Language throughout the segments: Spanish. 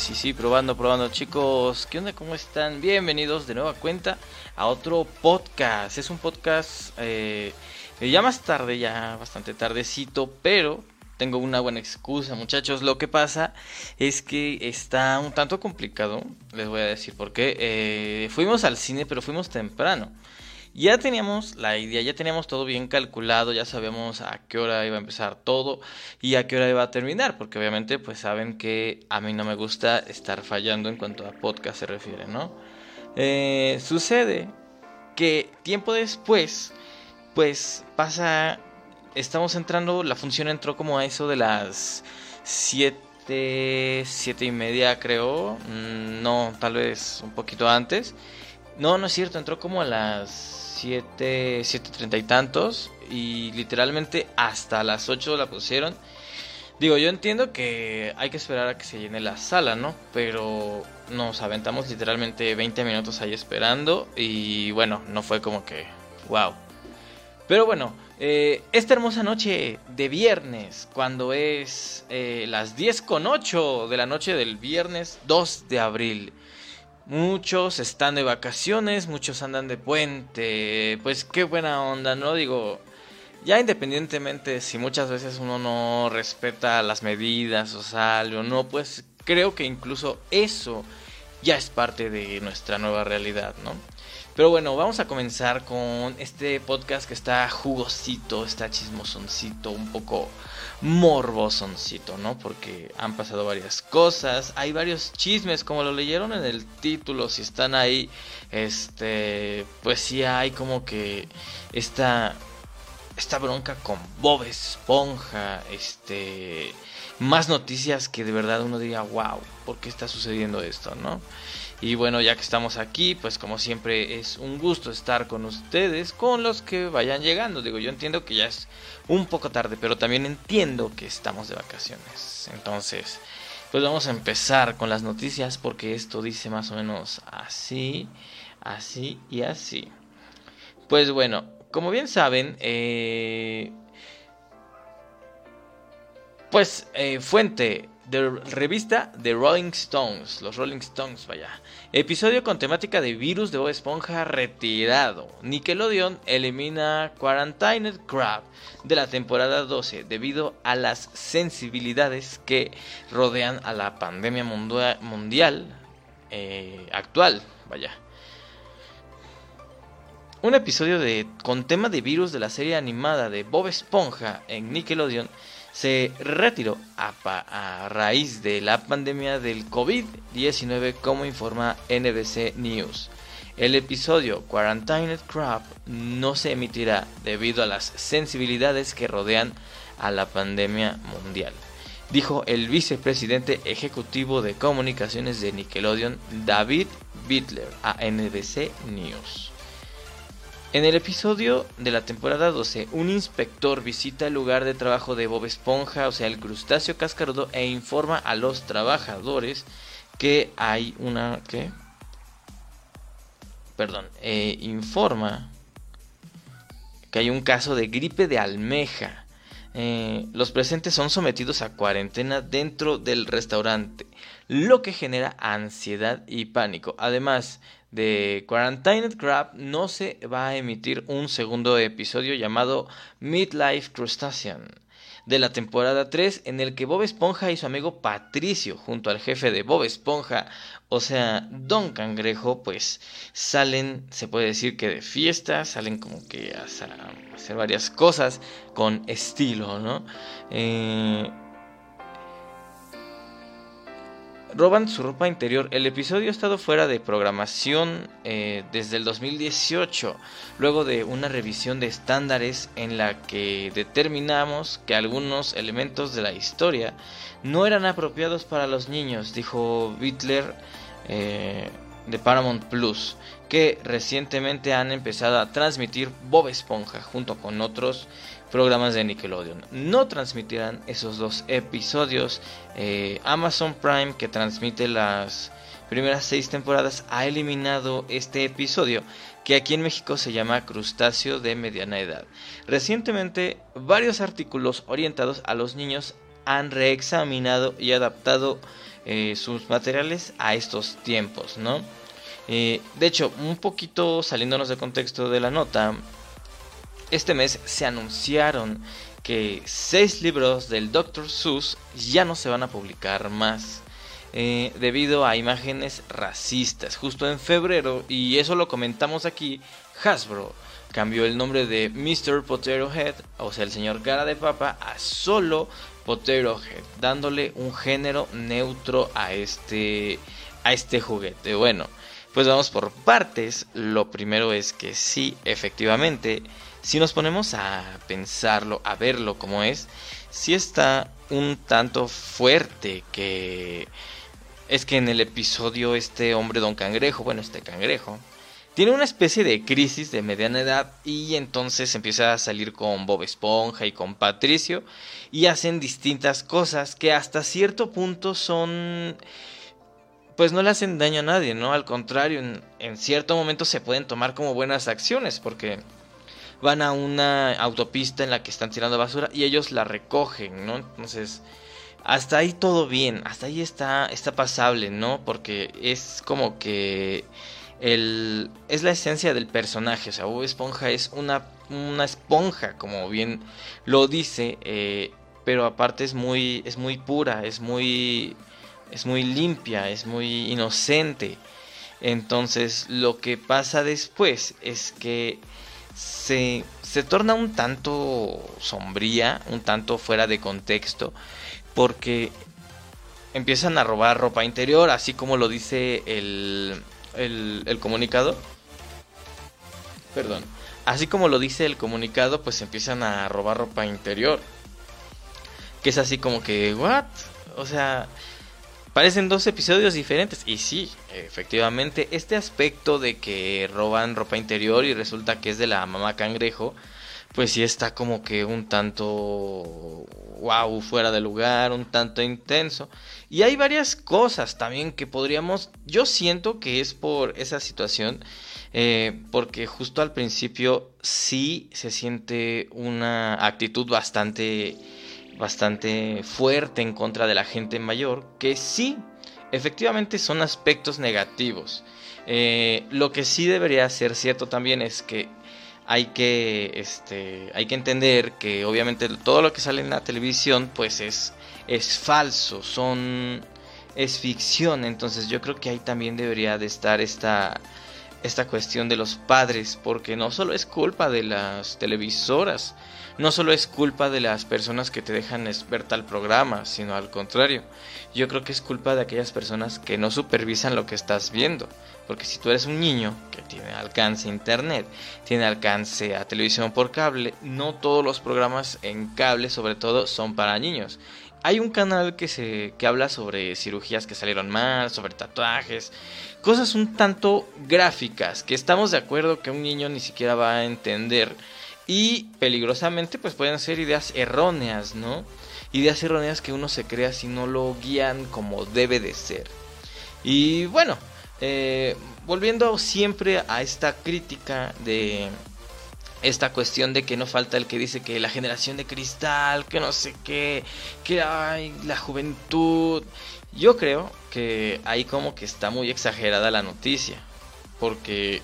Sí, sí, probando, probando. Chicos, ¿qué onda? ¿Cómo están? Bienvenidos de nueva cuenta a otro podcast. Es un podcast eh, ya más tarde, ya bastante tardecito, pero tengo una buena excusa, muchachos. Lo que pasa es que está un tanto complicado. Les voy a decir por qué. Eh, fuimos al cine, pero fuimos temprano ya teníamos la idea, ya teníamos todo bien calculado, ya sabíamos a qué hora iba a empezar todo y a qué hora iba a terminar, porque obviamente pues saben que a mí no me gusta estar fallando en cuanto a podcast se refiere, ¿no? Eh, sucede que tiempo después, pues pasa, estamos entrando, la función entró como a eso de las 7, 7 y media creo, mm, no, tal vez un poquito antes. No, no es cierto, entró como a las 7, 7.30 y tantos y literalmente hasta las 8 la pusieron. Digo, yo entiendo que hay que esperar a que se llene la sala, ¿no? Pero nos aventamos literalmente 20 minutos ahí esperando y bueno, no fue como que, wow. Pero bueno, eh, esta hermosa noche de viernes, cuando es eh, las 10 con 8 de la noche del viernes 2 de abril. Muchos están de vacaciones, muchos andan de puente. Pues qué buena onda, ¿no? Digo, ya independientemente si muchas veces uno no respeta las medidas o sale o no, pues creo que incluso eso ya es parte de nuestra nueva realidad, ¿no? Pero bueno, vamos a comenzar con este podcast que está jugosito, está chismosoncito, un poco morbosoncito, ¿no? Porque han pasado varias cosas, hay varios chismes, como lo leyeron en el título, si están ahí, este, pues sí hay como que esta, esta bronca con Bob Esponja, este, más noticias que de verdad uno diría, wow, ¿por qué está sucediendo esto, no? Y bueno, ya que estamos aquí, pues como siempre es un gusto estar con ustedes, con los que vayan llegando. Digo, yo entiendo que ya es un poco tarde, pero también entiendo que estamos de vacaciones. Entonces, pues vamos a empezar con las noticias porque esto dice más o menos así, así y así. Pues bueno, como bien saben, eh, pues eh, fuente de revista The Rolling Stones, los Rolling Stones, vaya. Episodio con temática de virus de Bob Esponja retirado. Nickelodeon elimina Quarantined Crab de la temporada 12 debido a las sensibilidades que rodean a la pandemia mundial eh, actual, vaya. Un episodio de, con tema de virus de la serie animada de Bob Esponja en Nickelodeon se retiró a, raíz de la pandemia del COVID-19 como informa NBC News. El episodio Quarantined Crab no se emitirá debido a las sensibilidades que rodean a la pandemia mundial, dijo el vicepresidente ejecutivo de comunicaciones de Nickelodeon David Bittler a NBC News. En el episodio de la temporada 12, un inspector visita el lugar de trabajo de Bob Esponja, o sea, el crustáceo cascarudo, e informa a los trabajadores que hay una... ¿Qué? Perdón, eh, informa que hay un caso de gripe de almeja. Eh, los presentes son sometidos a cuarentena dentro del restaurante, lo que genera ansiedad y pánico. Además, de Quarantined Crab no se va a emitir un segundo episodio llamado Midlife Crustacean de la temporada 3 en el que Bob Esponja y su amigo Patricio junto al jefe de Bob Esponja, o sea, Don Cangrejo, pues salen, se puede decir que de fiesta, salen como que a hacer varias cosas con estilo, ¿no? Eh, roban su ropa interior. El episodio ha estado fuera de programación eh, desde el 2018, luego de una revisión de estándares en la que determinamos que algunos elementos de la historia no eran apropiados para los niños, dijo Bitler eh, de Paramount Plus, que recientemente han empezado a transmitir Bob Esponja junto con otros programas de Nickelodeon. No transmitirán esos dos episodios. Eh, Amazon Prime, que transmite las primeras seis temporadas, ha eliminado este episodio, que aquí en México se llama Crustáceo de Mediana Edad. Recientemente, varios artículos orientados a los niños han reexaminado y adaptado eh, sus materiales a estos tiempos, ¿no? Eh, de hecho, un poquito saliéndonos de contexto de la nota, este mes se anunciaron que seis libros del Dr. Seuss ya no se van a publicar más. Eh, debido a imágenes racistas. Justo en febrero, y eso lo comentamos aquí, Hasbro cambió el nombre de Mr. Potato Head, o sea, el señor cara de papa, a solo Potato Head, dándole un género neutro a este, a este juguete. Bueno, pues vamos por partes. Lo primero es que sí, efectivamente, si nos ponemos a pensarlo, a verlo como es, sí está un tanto fuerte que es que en el episodio este hombre don cangrejo, bueno, este cangrejo, tiene una especie de crisis de mediana edad y entonces empieza a salir con Bob Esponja y con Patricio y hacen distintas cosas que hasta cierto punto son pues no le hacen daño a nadie, ¿no? Al contrario, en, en cierto momento se pueden tomar como buenas acciones porque van a una autopista en la que están tirando basura y ellos la recogen, ¿no? Entonces hasta ahí todo bien, hasta ahí está, está pasable, ¿no? Porque es como que el, es la esencia del personaje, o sea, Bob Esponja es una, una esponja, como bien lo dice, eh, pero aparte es muy, es muy pura, es muy, es muy limpia, es muy inocente. Entonces lo que pasa después es que se, se torna un tanto sombría, un tanto fuera de contexto porque empiezan a robar ropa interior, así como lo dice el, el, comunicado. Perdón. Así como lo dice el comunicado, pues empiezan a robar ropa interior. Que es así como que, ¿what? O sea, parecen dos episodios diferentes. Y sí, efectivamente, este aspecto de que roban ropa interior y resulta que es de la mamá cangrejo, pues sí está como que un tanto wow, fuera de lugar, un tanto intenso. Y hay varias cosas también que podríamos, yo siento que es por esa situación, eh, porque justo al principio sí se siente una actitud bastante, bastante fuerte en contra de la gente mayor, que sí, efectivamente son aspectos negativos. Eh, lo que sí debería ser cierto también es que hay que, este, hay que entender que obviamente todo lo que sale en la televisión pues es, es falso, son, es ficción, entonces yo creo que ahí también debería de estar esta, esta cuestión de los padres, porque no solo es culpa de las televisoras, no solo es culpa de las personas que te dejan ver tal programa, sino al contrario, yo creo que es culpa de aquellas personas que no supervisan lo que estás viendo. Porque si tú eres un niño que tiene alcance a internet, tiene alcance a televisión por cable, no todos los programas en cable sobre todo son para niños. Hay un canal que se que habla sobre cirugías que salieron mal, sobre tatuajes, cosas un tanto gráficas que estamos de acuerdo que un niño ni siquiera va a entender y peligrosamente pues pueden ser ideas erróneas, ¿no? Ideas erróneas que uno se crea si no lo guían como debe de ser. Y bueno, eh, volviendo siempre a esta crítica de esta cuestión de que no falta el que dice que la generación de cristal, que no sé qué, que hay la juventud. Yo creo que ahí como que está muy exagerada la noticia, porque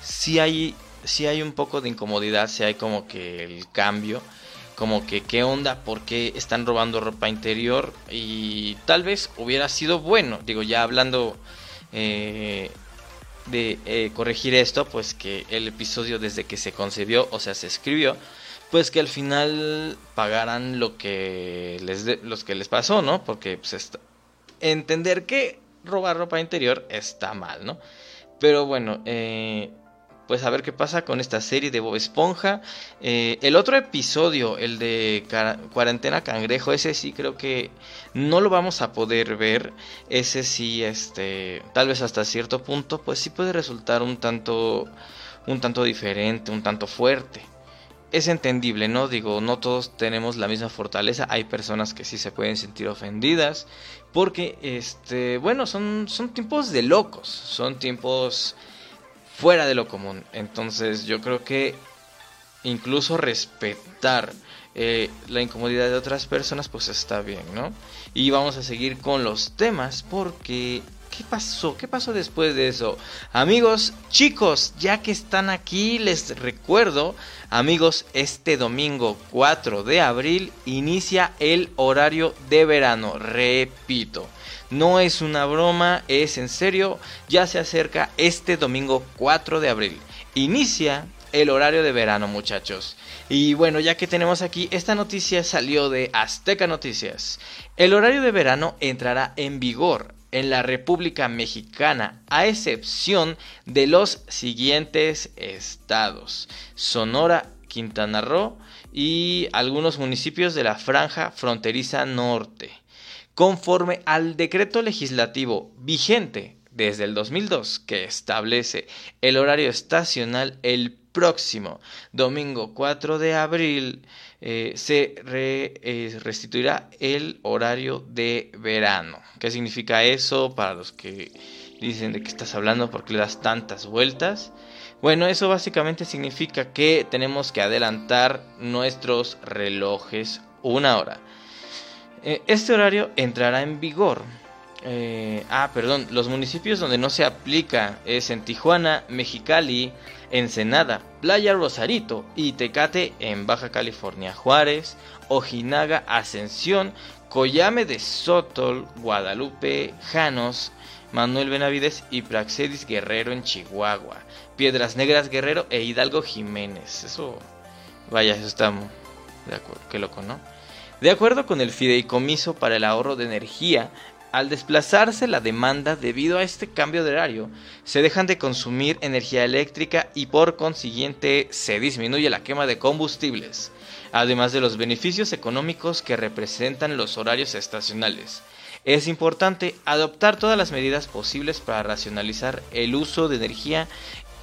si hay, si hay un poco de incomodidad, si hay como que el cambio, como que qué onda, por qué están robando ropa interior y tal vez hubiera sido bueno, digo ya hablando eh, de eh, corregir esto, pues que el episodio desde que se concebió, o sea, se escribió, pues que al final pagaran lo que les los que les pasó, ¿no? Porque pues, entender que robar ropa interior está mal, ¿no? Pero bueno, eh, pues a ver qué pasa con esta serie de Bob Esponja. Eh, el otro episodio, el de Cuarentena Cangrejo, ese sí creo que no lo vamos a poder ver. Ese sí, este, tal vez hasta cierto punto, pues sí puede resultar un tanto, un tanto diferente, un tanto fuerte. Es entendible, ¿no? Digo, no todos tenemos la misma fortaleza. Hay personas que sí se pueden sentir ofendidas. Porque, este, bueno, son, son tiempos de locos. Son tiempos fuera de lo común. Entonces yo creo que incluso respetar eh, la incomodidad de otras personas, pues está bien, ¿no? Y vamos a seguir con los temas porque... ¿Qué pasó? ¿Qué pasó después de eso? Amigos, chicos, ya que están aquí, les recuerdo, amigos, este domingo 4 de abril inicia el horario de verano. Repito, no es una broma, es en serio, ya se acerca este domingo 4 de abril. Inicia el horario de verano, muchachos. Y bueno, ya que tenemos aquí, esta noticia salió de Azteca Noticias. El horario de verano entrará en vigor en la República Mexicana, a excepción de los siguientes estados: Sonora, Quintana Roo y algunos municipios de la franja fronteriza norte. Conforme al decreto legislativo vigente desde el 2002 que establece el horario estacional el próximo domingo 4 de abril eh, se eh, restituirá el horario de verano. ¿Qué significa eso para los que dicen de qué estás hablando porque le das tantas vueltas? Bueno, eso básicamente significa que tenemos que adelantar nuestros relojes una hora. Eh, este horario entrará en vigor eh, ah, perdón, los municipios donde no se aplica es en Tijuana, Mexicali, Ensenada, Playa Rosarito y Tecate en Baja California, Juárez, Ojinaga, Ascensión, Coyame de Sotol, Guadalupe, Janos, Manuel Benavides y Praxedis Guerrero en Chihuahua, Piedras Negras Guerrero e Hidalgo Jiménez. Eso, vaya, eso está de acuerdo, qué loco, ¿no? De acuerdo con el Fideicomiso para el Ahorro de Energía, al desplazarse la demanda debido a este cambio de horario, se dejan de consumir energía eléctrica y por consiguiente se disminuye la quema de combustibles, además de los beneficios económicos que representan los horarios estacionales. Es importante adoptar todas las medidas posibles para racionalizar el uso de energía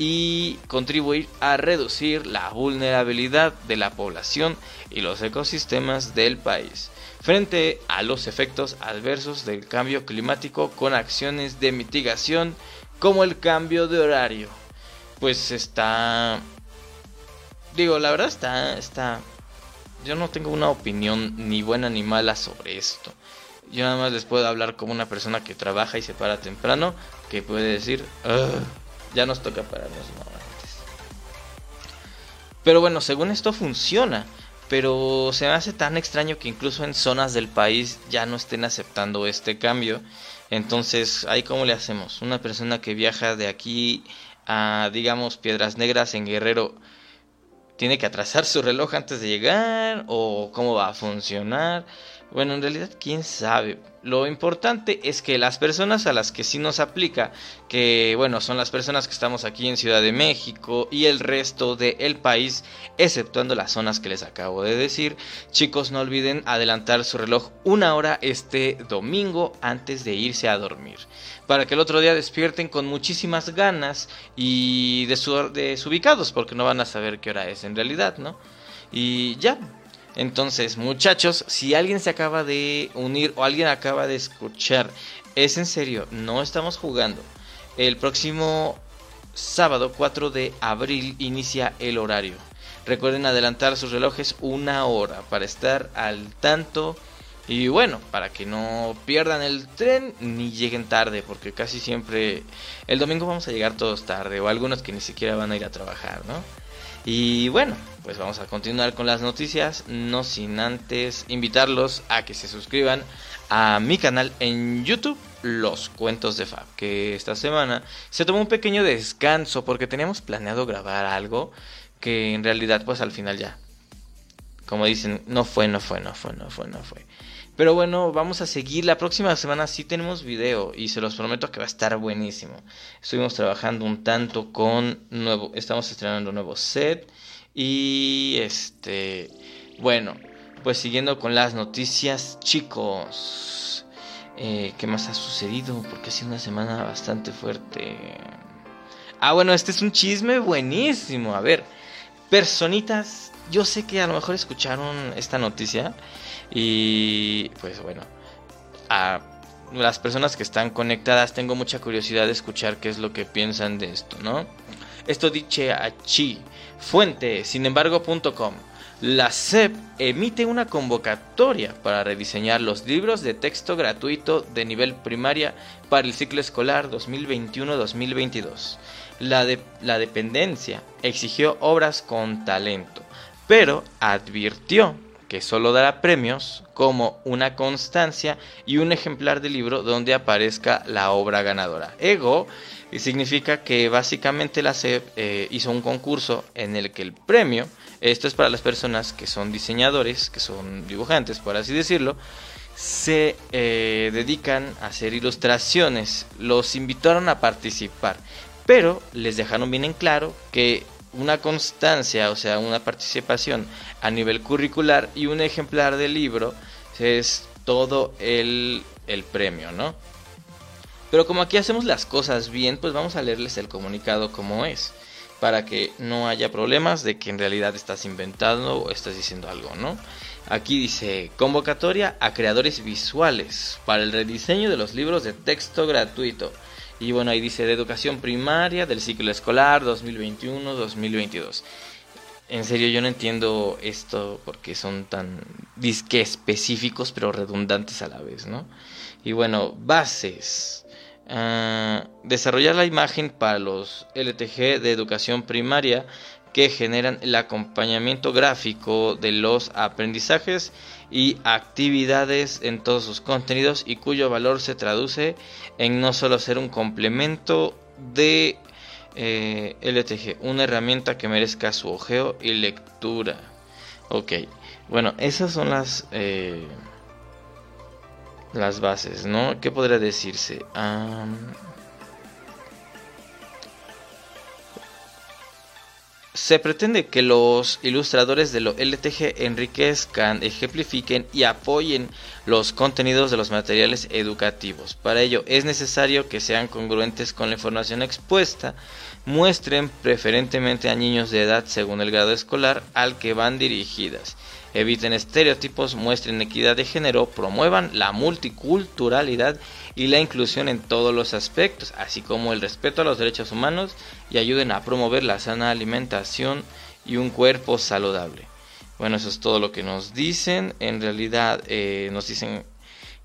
y contribuir a reducir la vulnerabilidad de la población y los ecosistemas del país frente a los efectos adversos del cambio climático con acciones de mitigación como el cambio de horario. Pues está... Digo, la verdad está... está yo no tengo una opinión ni buena ni mala sobre esto. Yo nada más les puedo hablar como una persona que trabaja y se para temprano, que puede decir, ya nos toca pararnos antes. Pero bueno, según esto funciona pero se me hace tan extraño que incluso en zonas del país ya no estén aceptando este cambio. Entonces, ahí cómo le hacemos? Una persona que viaja de aquí a, digamos, Piedras Negras en Guerrero, ¿tiene que atrasar su reloj antes de llegar? ¿O cómo va a funcionar? Bueno, en realidad, quién sabe. Lo importante es que las personas a las que sí nos aplica, que bueno, son las personas que estamos aquí en Ciudad de México y el resto del país, exceptuando las zonas que les acabo de decir, chicos, no olviden adelantar su reloj una hora este domingo antes de irse a dormir, para que el otro día despierten con muchísimas ganas y desubicados, porque no van a saber qué hora es en realidad, ¿no? Y ya, entonces, muchachos, si alguien se acaba de unir o alguien acaba de escuchar, es en serio, no estamos jugando. El próximo sábado 4 de abril inicia el horario. Recuerden adelantar sus relojes una hora para estar al tanto. Y bueno, para que no pierdan el tren ni lleguen tarde, porque casi siempre el domingo vamos a llegar todos tarde, o algunos que ni siquiera van a ir a trabajar, ¿no? Y bueno, pues vamos a continuar con las noticias, no sin antes invitarlos a que se suscriban a mi canal en YouTube, Los Cuentos de Fab, que esta semana se tomó un pequeño descanso porque teníamos planeado grabar algo que en realidad pues al final ya, como dicen, no fue, no fue, no fue, no fue, no fue. Pero bueno, vamos a seguir. La próxima semana sí tenemos video y se los prometo que va a estar buenísimo. Estuvimos trabajando un tanto con nuevo, estamos estrenando nuevo set y este, bueno, pues siguiendo con las noticias, chicos. Eh, ¿Qué más ha sucedido? Porque ha sido una semana bastante fuerte. Ah, bueno, este es un chisme buenísimo. A ver, personitas, yo sé que a lo mejor escucharon esta noticia y pues bueno, a las personas que están conectadas tengo mucha curiosidad de escuchar qué es lo que piensan de esto, ¿no? Esto dice Chi, fuente, sin embargo.com. la SEP emite una convocatoria para rediseñar los libros de texto gratuito de nivel primaria para el ciclo escolar 2021-2022. La, la dependencia exigió obras con talento, pero advirtió que solo dará premios como una constancia y un ejemplar de libro donde aparezca la obra ganadora. Ego significa que básicamente la SEP eh, hizo un concurso en el que el premio esto es para las personas que son diseñadores, que son dibujantes, por así decirlo, se eh, dedican a hacer ilustraciones. Los invitaron a participar, pero les dejaron bien en claro que una constancia, o sea, una participación a nivel curricular y un ejemplar del libro es todo el, el premio, ¿no? Pero como aquí hacemos las cosas bien, pues vamos a leerles el comunicado como es para que no haya problemas de que en realidad estás inventando o estás diciendo algo, ¿no? Aquí dice convocatoria a creadores visuales para el rediseño de los libros de texto gratuito. Y bueno, ahí dice de educación primaria del ciclo escolar 2021-2022. En serio, yo no entiendo esto porque son tan disque específicos pero redundantes a la vez, ¿no? Y bueno, bases. Ah, desarrollar la imagen para los LTG de educación primaria que generan el acompañamiento gráfico de los aprendizajes y actividades en todos sus contenidos y cuyo valor se traduce en no solo ser un complemento de eh, LTG, una herramienta que merezca su ojeo y lectura. Ok, bueno, esas son las... Eh, las bases, ¿no? ¿Qué podría decirse? Se pretende que los ilustradores de lo LTG enriquezcan, ejemplifiquen y apoyen los contenidos de los materiales educativos. Para ello es necesario que sean congruentes con la información expuesta, muestren preferentemente a niños de edad según el grado escolar al que van dirigidas eviten estereotipos, muestren equidad de género, promuevan la multiculturalidad y la inclusión en todos los aspectos, así como el respeto a los derechos humanos y ayuden a promover la sana alimentación y un cuerpo saludable. Bueno, eso es todo lo que nos dicen. En realidad eh, nos dicen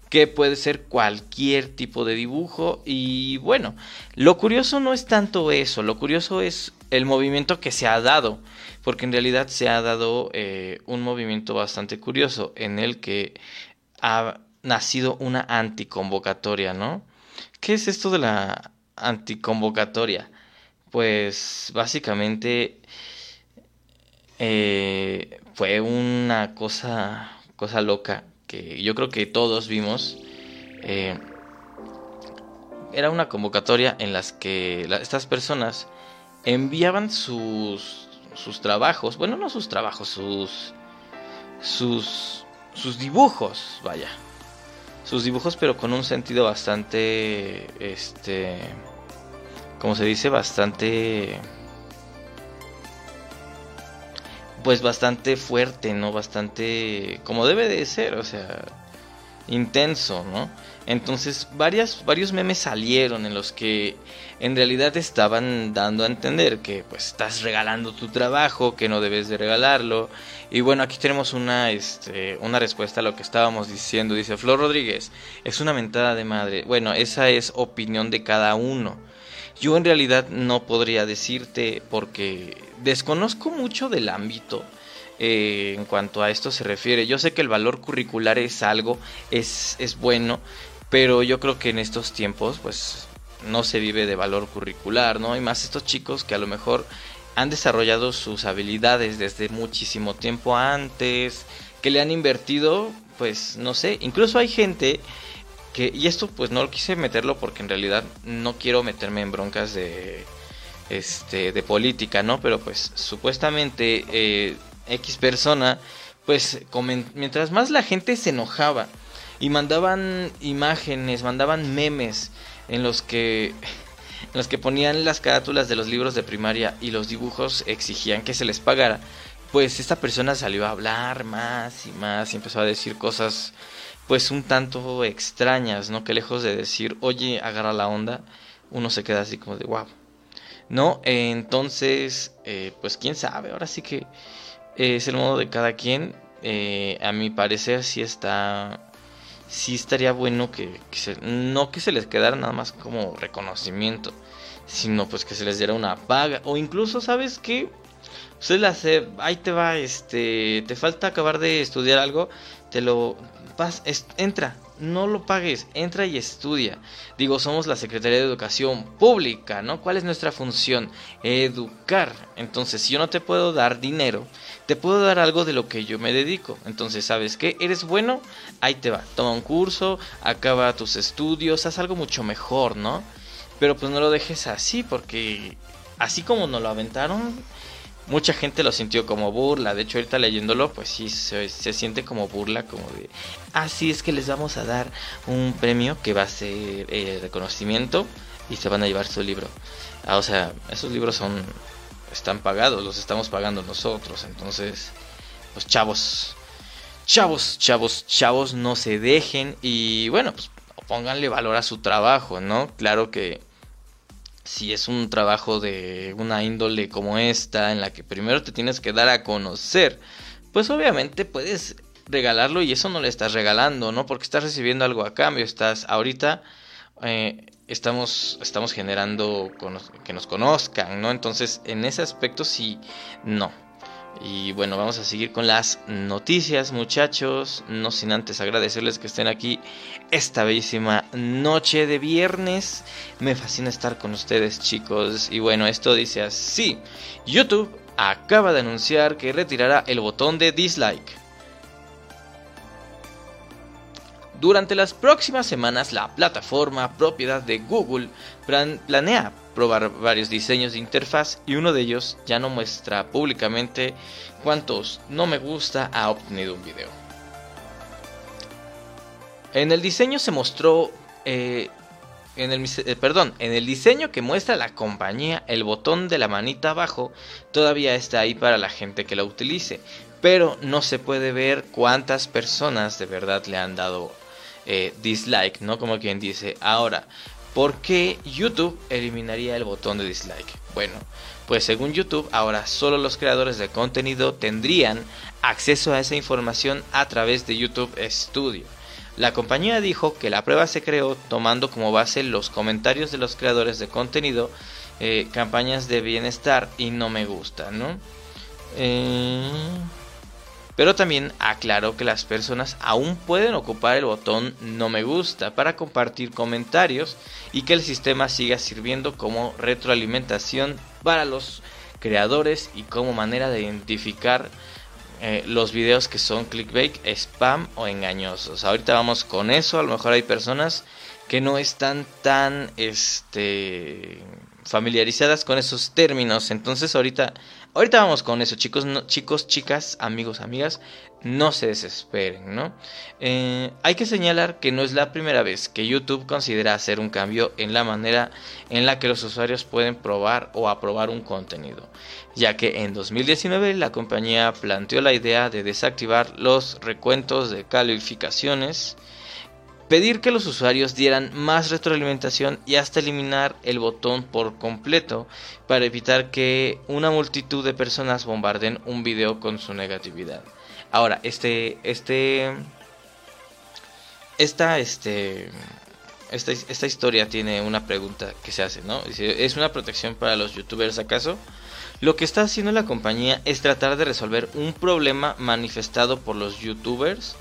que puede ser cualquier tipo de dibujo y bueno, lo curioso no es tanto eso, lo curioso es el movimiento que se ha dado porque en realidad se ha dado eh, un movimiento bastante curioso en el que ha nacido una anticonvocatoria, ¿no? ¿Qué es esto de la anticonvocatoria? Pues básicamente eh, fue una cosa, cosa loca que yo creo que todos vimos. Eh, era una convocatoria en las que estas personas enviaban sus sus trabajos, bueno, no sus trabajos, sus sus sus dibujos, vaya. Sus dibujos pero con un sentido bastante este como se dice, bastante pues bastante fuerte, ¿no? Bastante como debe de ser, o sea, intenso, ¿no? Entonces varias, varios memes salieron en los que en realidad estaban dando a entender que pues estás regalando tu trabajo, que no debes de regalarlo. Y bueno, aquí tenemos una, este, una respuesta a lo que estábamos diciendo. Dice Flor Rodríguez, es una mentada de madre. Bueno, esa es opinión de cada uno. Yo en realidad no podría decirte porque desconozco mucho del ámbito eh, en cuanto a esto se refiere. Yo sé que el valor curricular es algo, es, es bueno, pero yo creo que en estos tiempos, pues, no se vive de valor curricular, ¿no? Y más estos chicos que a lo mejor han desarrollado sus habilidades desde muchísimo tiempo antes, que le han invertido, pues, no sé, incluso hay gente que, y esto pues no quise meterlo porque en realidad no quiero meterme en broncas de, este, de política, ¿no? Pero pues supuestamente eh, X persona, pues, mientras más la gente se enojaba, y mandaban imágenes, mandaban memes en los que en los que ponían las carátulas de los libros de primaria y los dibujos exigían que se les pagara. Pues esta persona salió a hablar más y más y empezó a decir cosas pues un tanto extrañas, ¿no? Que lejos de decir, "Oye, agarra la onda", uno se queda así como de, "Wow." ¿No? Entonces, eh, pues quién sabe, ahora sí que es el modo de cada quien. Eh, a mi parecer sí está sí estaría bueno que, no que se les quedara nada más como reconocimiento, sino pues que se les diera una paga o incluso, ¿sabes qué? Usted la hace, ahí te va, este, te falta acabar de estudiar algo, te lo vas, entra, no lo pagues, entra y estudia. Digo, somos la Secretaría de Educación Pública, ¿no? ¿Cuál es nuestra función? Educar. Entonces, si yo no te puedo dar dinero, te puedo dar algo de lo que yo me dedico. Entonces, ¿sabes qué? ¿Eres bueno? Ahí te va. Toma un curso, acaba tus estudios, haz algo mucho mejor, ¿no? Pero pues no lo dejes así, porque así como nos lo aventaron, mucha gente lo sintió como burla. De hecho, ahorita leyéndolo, pues sí, se, siente como burla, como de, ah, es que les vamos a dar un premio que va a ser eh, reconocimiento y se van a llevar su libro. Ah, o sea, esos libros son, están pagados, los estamos pagando nosotros. Entonces, los chavos, chavos, chavos, chavos, no se dejen y bueno, pues pónganle valor a su trabajo, ¿no? Claro que si es un trabajo de una índole como esta, en la que primero te tienes que dar a conocer, pues obviamente puedes regalarlo y eso no le estás regalando, ¿no? Porque estás recibiendo algo a cambio, estás ahorita eh, estamos estamos generando que nos conozcan, ¿no? Entonces, en ese aspecto sí no. Y bueno, vamos a seguir con las noticias, muchachos. No sin antes agradecerles que estén aquí esta bellísima noche de viernes. Me fascina estar con ustedes, chicos. Y bueno, esto dice así: YouTube acaba de anunciar que retirará el botón de dislike. Durante las próximas semanas, la plataforma propiedad de Google planea probar varios diseños de interfaz y uno de ellos ya no muestra públicamente cuántos no me gusta ha obtenido un video. En el diseño se mostró eh, en el, eh, perdón, en el diseño que muestra la compañía, el botón de la manita abajo todavía está ahí para la gente que la utilice, pero no se puede ver cuántas personas de verdad le han dado eh, dislike, ¿no? Como quien dice, ahora, ¿por qué YouTube eliminaría el botón de dislike? Bueno, pues según YouTube, ahora solo los creadores de contenido tendrían acceso a esa información a través de YouTube Studio. La compañía dijo que la prueba se creó tomando como base los comentarios de los creadores de contenido, eh, campañas de bienestar y no me gusta, ¿no? Eh, pero también aclaró que las personas aún pueden ocupar el botón no me gusta para compartir comentarios y que el sistema siga sirviendo como retroalimentación para los creadores y como manera de identificar eh, los videos que son clickbait, spam o engañosos. Ahorita vamos con eso, a lo mejor hay personas que no están tan este familiarizadas con esos términos. Entonces ahorita, ahorita vamos con eso, chicos, chicos, chicas, amigos, amigas, no se desesperen, ¿no? Eh, hay que señalar que no es la primera vez que YouTube considera hacer un cambio en la manera en la que los usuarios pueden probar o aprobar un contenido, ya que en 2019 la compañía planteó la idea de desactivar los recuentos de calificaciones pedir que los usuarios dieran más retroalimentación y hasta eliminar el botón por completo para evitar que una multitud de personas bombarden un video con su negatividad. Ahora, este, este, esta, este, esta, esta historia tiene una pregunta que se hace, ¿no? ¿Es una protección para los youtubers acaso? Lo que está haciendo la compañía es tratar de resolver un problema manifestado por los youtubers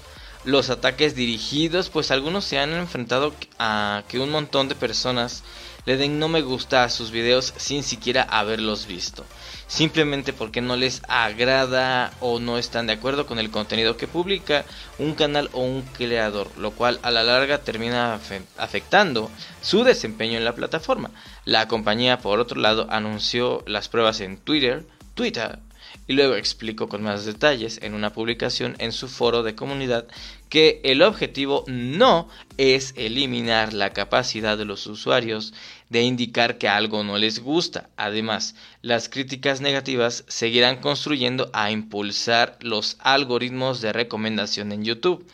los ataques dirigidos, pues algunos se han enfrentado a que un montón de personas le den no me gusta a sus videos sin siquiera haberlos visto. Simplemente porque no les agrada o no están de acuerdo con el contenido que publica un canal o un creador, lo cual a la larga termina afectando su desempeño en la plataforma. La compañía, por otro lado, anunció las pruebas en Twitter, Twitter y luego explicó con más detalles en una publicación en su foro de comunidad que el objetivo no es eliminar la capacidad de los usuarios de indicar que algo no les gusta. Además, las críticas negativas seguirán construyendo a impulsar los algoritmos de recomendación en YouTube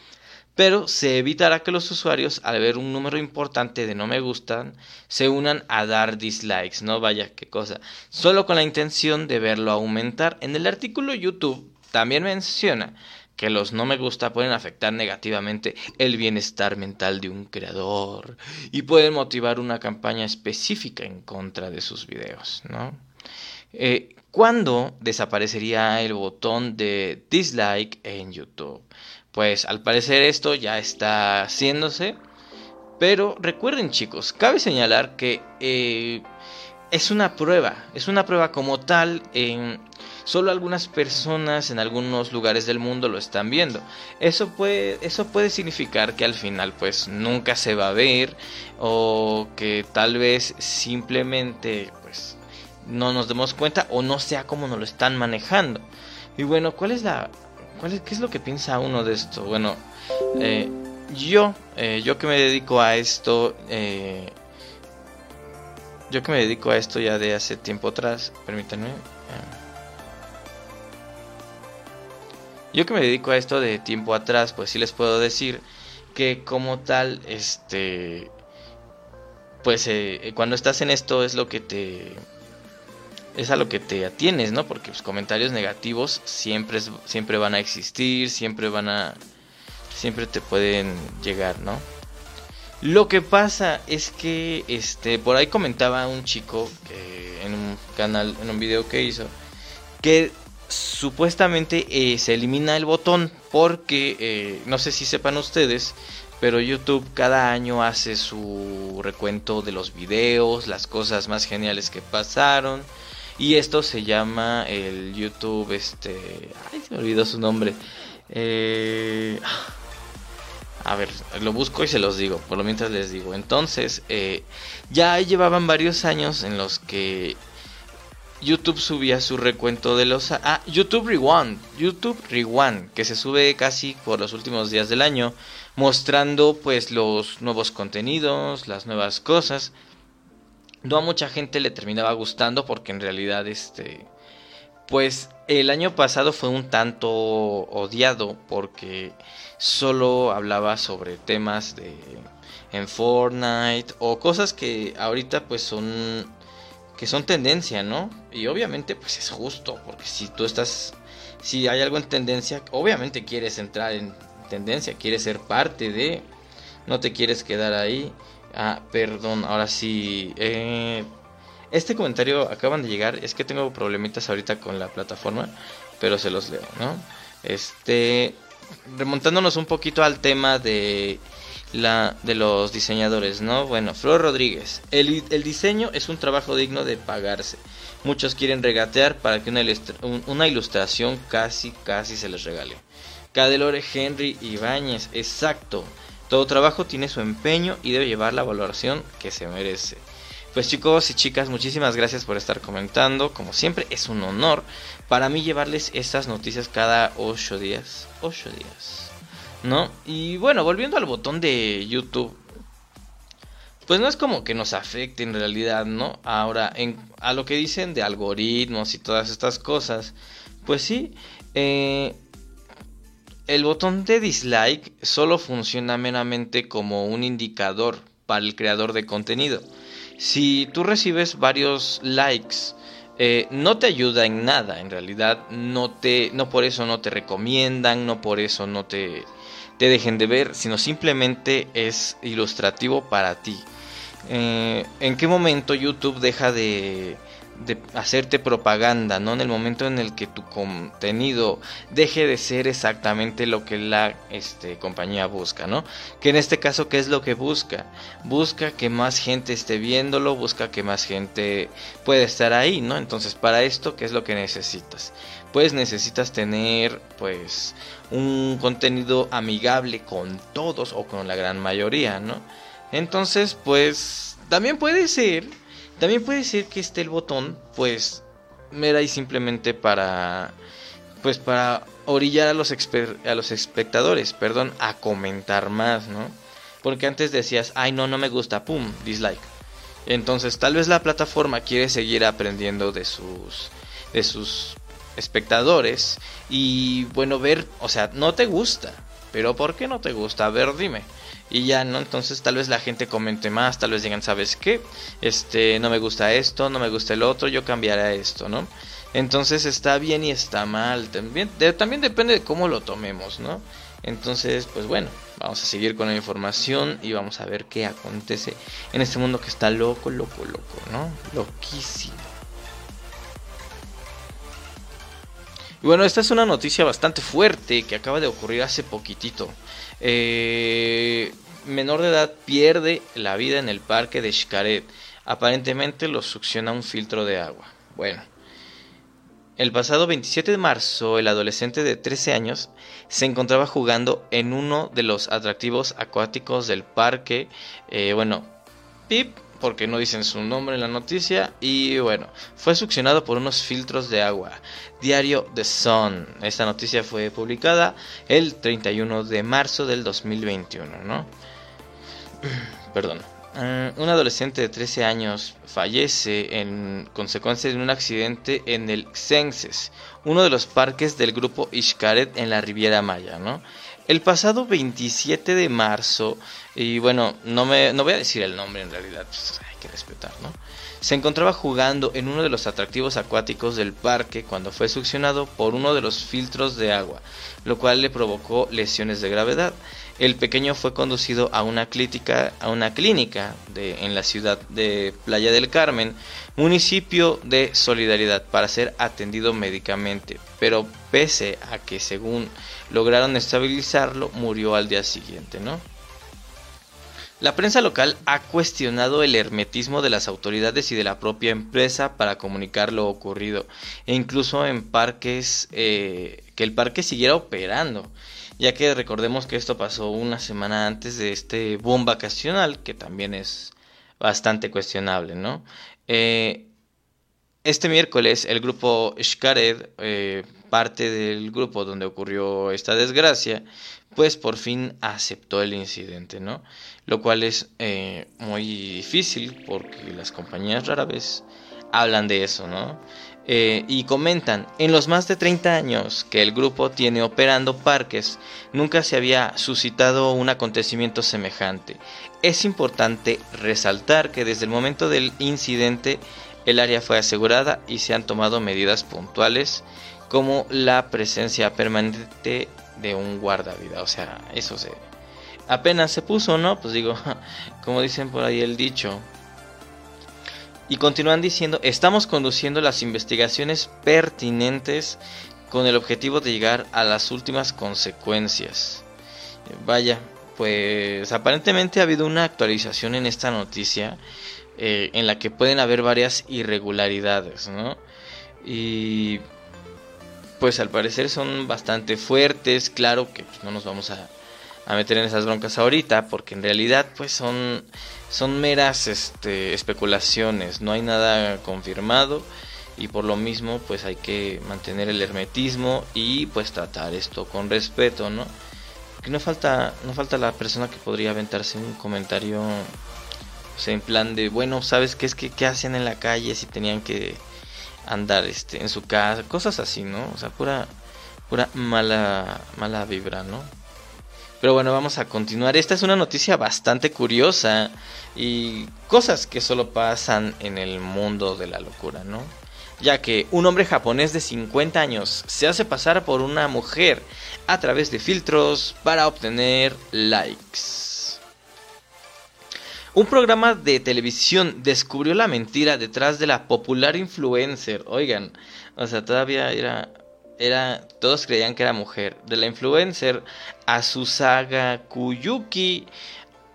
pero se evitará que los usuarios al ver un número importante de no me gustan se unan a dar dislikes, no vaya qué cosa, solo con la intención de verlo aumentar. En el artículo YouTube También menciona que los no me gusta pueden afectar negativamente el bienestar mental de un creador y pueden motivar una campaña específica en contra de sus videos, ¿no? Eh, ¿Cuándo desaparecería el botón de dislike en YouTube? Pues al parecer esto ya está haciéndose. Pero recuerden chicos, cabe señalar que eh, es una prueba, es una prueba como tal. Solo algunas personas en algunos lugares del mundo lo están viendo. Eso puede, eso puede significar que al final pues nunca se va a ver o que tal vez simplemente pues no nos demos cuenta o no sea como nos lo están manejando. Y bueno, ¿cuál es la ¿Qué es lo que piensa uno de esto? Bueno, eh, yo, eh, yo que me dedico a esto, eh, yo que me dedico a esto ya de hace tiempo atrás, permítanme. Yo que me dedico a esto de tiempo atrás, pues sí les puedo decir que como tal, este, pues cuando estás en esto es lo que te es a lo que te atienes, ¿no? Porque los comentarios negativos siempre, siempre van a existir, siempre van a... siempre te pueden llegar, ¿no? Lo que pasa es que, este, por ahí comentaba un chico que en un canal, en un video que hizo, que supuestamente eh, se elimina el botón porque, eh, no sé si sepan ustedes, pero YouTube cada año hace su recuento de los videos, las cosas más geniales que pasaron y esto se llama el YouTube, este... Ay, se me olvidó su nombre. Eh, a ver, lo busco y se los digo, por lo mientras les digo. Entonces, eh, ya llevaban varios años en los que YouTube subía su recuento de los... Ah, YouTube Rewind, YouTube Rewind, que se sube casi por los últimos días del año, mostrando pues los nuevos contenidos, las nuevas cosas no a mucha gente le terminaba gustando porque en realidad este pues el año pasado fue un tanto odiado porque solo hablaba sobre temas de en Fortnite o cosas que ahorita pues son que son tendencia, ¿no? Y obviamente pues es justo porque si tú estás si hay algo en tendencia, obviamente quieres entrar en tendencia, quieres ser parte de no te quieres quedar ahí Ah, perdón, ahora sí. Eh, este comentario acaban de llegar. Es que tengo problemitas ahorita con la plataforma, pero se los leo, ¿no? Este, remontándonos un poquito al tema de la de los diseñadores, ¿no? Bueno, Flor Rodríguez. El, el diseño es un trabajo digno de pagarse. Muchos quieren regatear para que una, ilustración casi, casi se les regale. Cadelore Henry Ibáñez, exacto. Todo trabajo tiene su empeño y debe llevar la valoración que se merece. Pues chicos y chicas, muchísimas gracias por estar comentando. Como siempre, es un honor para mí llevarles estas noticias cada 8 días. 8 días. ¿No? Y bueno, volviendo al botón de YouTube. Pues no es como que nos afecte en realidad, ¿no? Ahora, a lo que dicen de algoritmos y todas estas cosas. Pues sí, eh, el botón de dislike solo funciona meramente como un indicador para el creador de contenido. Si tú recibes varios likes, eh, no te ayuda en nada, en realidad no te, no por eso no te recomiendan, no por eso no te, dejen de ver, sino simplemente es ilustrativo para ti. Eh, ¿En qué momento YouTube deja de, de hacerte propaganda, ¿no? En el momento en el que tu contenido deje de ser exactamente lo que la este, compañía busca, ¿no? Que en este caso, ¿qué es lo que busca? Busca que más gente esté viéndolo, busca que más gente pueda estar ahí, ¿no? Entonces, para esto, ¿qué es lo que necesitas? Pues necesitas tener, pues, un contenido amigable con todos o con la gran mayoría, ¿no? Entonces, pues, también puede ser también puede ser que esté el botón, pues, mera y simplemente para, pues, para orillar a los, a los espectadores, perdón, a comentar más, ¿no? Porque antes decías, ay, no, no me gusta, pum, dislike. Entonces, tal vez la plataforma quiere seguir aprendiendo de sus, de sus espectadores y, bueno, ver, o sea, no te gusta, pero ¿por qué no te gusta? A ver, dime y ya, ¿no? Entonces tal vez la gente comente más, tal vez digan, ¿sabes qué? Este, no me gusta esto, no me gusta el otro, yo cambiaré esto, ¿no? Entonces está bien y está mal. También, también depende de cómo lo tomemos, ¿no? Entonces, pues bueno, vamos a seguir con la información y vamos a ver qué acontece en este mundo que está loco, loco, loco, ¿no? Loquísimo. Y bueno, esta es una noticia bastante fuerte que acaba de ocurrir hace poquitito. Eh, menor de edad pierde la vida en el parque de Xcaret. Aparentemente lo succiona un filtro de agua. Bueno, el pasado 27 de marzo, el adolescente de 13 años se encontraba jugando en uno de los atractivos acuáticos del parque. Eh, bueno, Pip, porque no dicen su nombre en la noticia. Y bueno, fue succionado por unos filtros de agua. Diario The Sun. Esta noticia fue publicada el 31 de marzo del 2021, ¿no? Perdón. Eh, un adolescente de 13 años fallece en consecuencia de un accidente en el Xenses, uno de los parques del grupo Xcaret en la Riviera Maya, ¿no? El pasado 27 de marzo, y bueno, no, me, no voy a decir el nombre en realidad, pues, hay que respetar, ¿no? Se encontraba jugando en uno de los atractivos acuáticos del parque cuando fue succionado por uno de los filtros de agua, lo cual le provocó lesiones de gravedad. El pequeño fue conducido a una clínica, a una clínica de, en la ciudad de Playa del Carmen, municipio de Solidaridad, para ser atendido médicamente, pero pese a que según lograron estabilizarlo, murió al día siguiente, ¿no? La prensa local ha cuestionado el hermetismo de las autoridades y de la propia empresa para comunicar lo ocurrido, e incluso en parques, eh, que el parque siguiera operando ya que recordemos que esto pasó una semana antes de este boom vacacional, que también es bastante cuestionable, ¿no? Eh, este miércoles el grupo Shkared, eh, parte del grupo donde ocurrió esta desgracia, pues por fin aceptó el incidente, ¿no? Lo cual es eh, muy difícil porque las compañías rara vez hablan de eso, ¿no? Eh, y comentan, en los más de 30 años que el grupo tiene operando parques, nunca se había suscitado un acontecimiento semejante. Es importante resaltar que desde el momento del incidente el área fue asegurada y se han tomado medidas puntuales como la presencia permanente de un guardavida. O sea, eso se... Apenas se puso, ¿no? Pues digo, como dicen por ahí el dicho, y continúan diciendo, estamos conduciendo las investigaciones pertinentes con el objetivo de llegar a las últimas consecuencias. Vaya, pues aparentemente ha habido una actualización en esta noticia eh, en la que pueden haber varias irregularidades, ¿no? Y pues al parecer son bastante fuertes, claro que pues, no nos vamos a, a meter en esas broncas ahorita, porque en realidad pues son son meras este, especulaciones, no hay nada confirmado y por lo mismo pues hay que mantener el hermetismo y pues tratar esto con respeto, ¿no? Que no falta no falta la persona que podría aventarse un comentario en plan de, bueno, ¿sabes qué es que qué hacían en la calle si tenían que andar este en su casa, cosas así, ¿no? O sea, pura pura mala mala vibra, ¿no? Pero bueno, vamos a continuar. Esta es una noticia bastante curiosa y cosas que solo pasan en el mundo de la locura, ¿no? Ya que un hombre japonés de 50 años se hace pasar por una mujer a través de filtros para obtener likes. Un programa de televisión descubrió la mentira detrás de la popular influencer. Oigan, o sea, todavía era era, todos creían que era mujer. De la influencer a Kuyuki.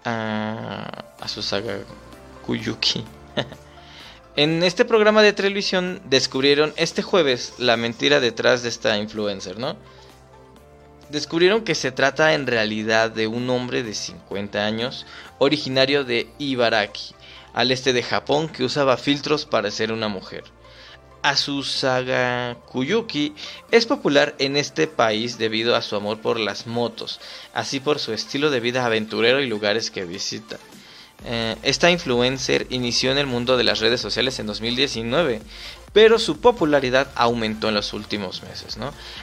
A, a saga Kuyuki. en este programa de televisión descubrieron este jueves la mentira detrás de esta influencer, ¿no? Descubrieron que se trata en realidad de un hombre de 50 años, originario de Ibaraki, al este de Japón, que usaba filtros para ser una mujer. Azusaga Kuyuki es popular en este país debido a su amor por las motos, así por su estilo de vida aventurero y lugares que visita. Eh, esta influencer inició en el mundo de las redes sociales en 2019, pero su popularidad aumentó en los últimos meses.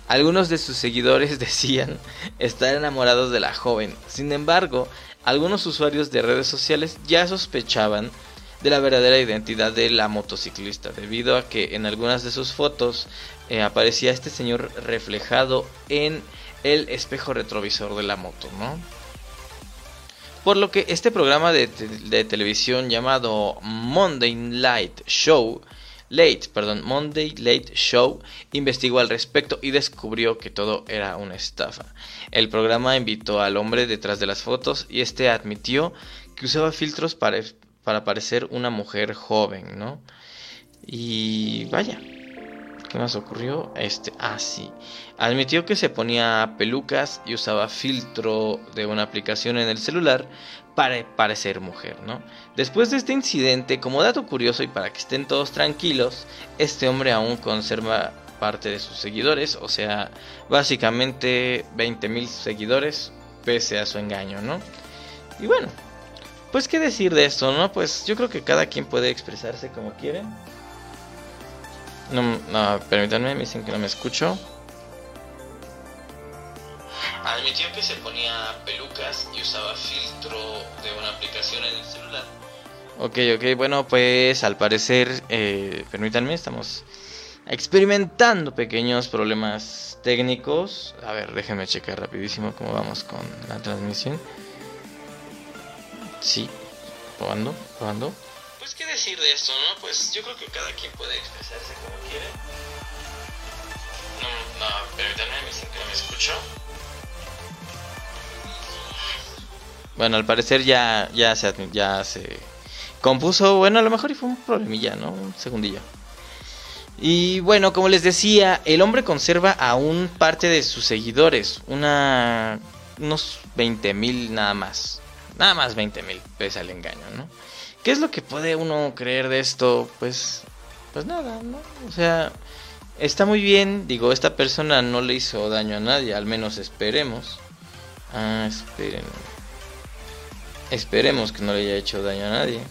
Algunos de sus seguidores decían estar enamorados de la joven, sin embargo, algunos usuarios de redes sociales ya sospechaban de la verdadera identidad de la motociclista, debido a que en algunas de sus fotos eh, aparecía este señor reflejado en el espejo retrovisor de la moto, ¿no? Por lo que este programa de, de televisión llamado Monday Night Show Late, perdón, Monday Late Show investigó al respecto y descubrió que todo era una estafa. El programa invitó al hombre detrás de las fotos y este admitió que usaba filtros para, para parecer una mujer joven, ¿no? Y vaya, ¿qué más ocurrió? Este, ah, sí. Admitió que se ponía pelucas y usaba filtro de una aplicación en el celular para parecer mujer, ¿no? Después de este incidente, como dato curioso y para que estén todos tranquilos, este hombre aún conserva parte de sus seguidores, o sea, básicamente 20.000 seguidores pese a su engaño, ¿no? Y bueno, pues qué decir de esto, ¿no? Pues yo creo que cada quien puede expresarse como quiere. No, no permítanme, me dicen que no me escucho. Admitió que se ponía pelucas y usaba filtro de una aplicación en el celular. Ok, ok, bueno, pues al parecer, eh, permítanme, estamos experimentando pequeños problemas técnicos. A ver, déjenme checar rapidísimo cómo vamos con la transmisión. Sí, probando, probando. Pues qué decir de esto, ¿no? Pues yo creo que cada quien puede expresarse como quiere. No, no, permítanme, me dicen que no me escucho. Bueno, al parecer ya, ya, se, ya se compuso. Bueno, a lo mejor y fue un problemilla, ¿no? Un segundillo. Y bueno, como les decía, el hombre conserva aún parte de sus seguidores. Una. unos 20 mil nada más. Nada más 20 mil, pese al engaño, ¿no? ¿Qué es lo que puede uno creer de esto? Pues. Pues nada, ¿no? O sea. Está muy bien, digo, esta persona no le hizo daño a nadie, al menos esperemos. Ah, esperen. Esperemos que no le haya hecho daño a nadie.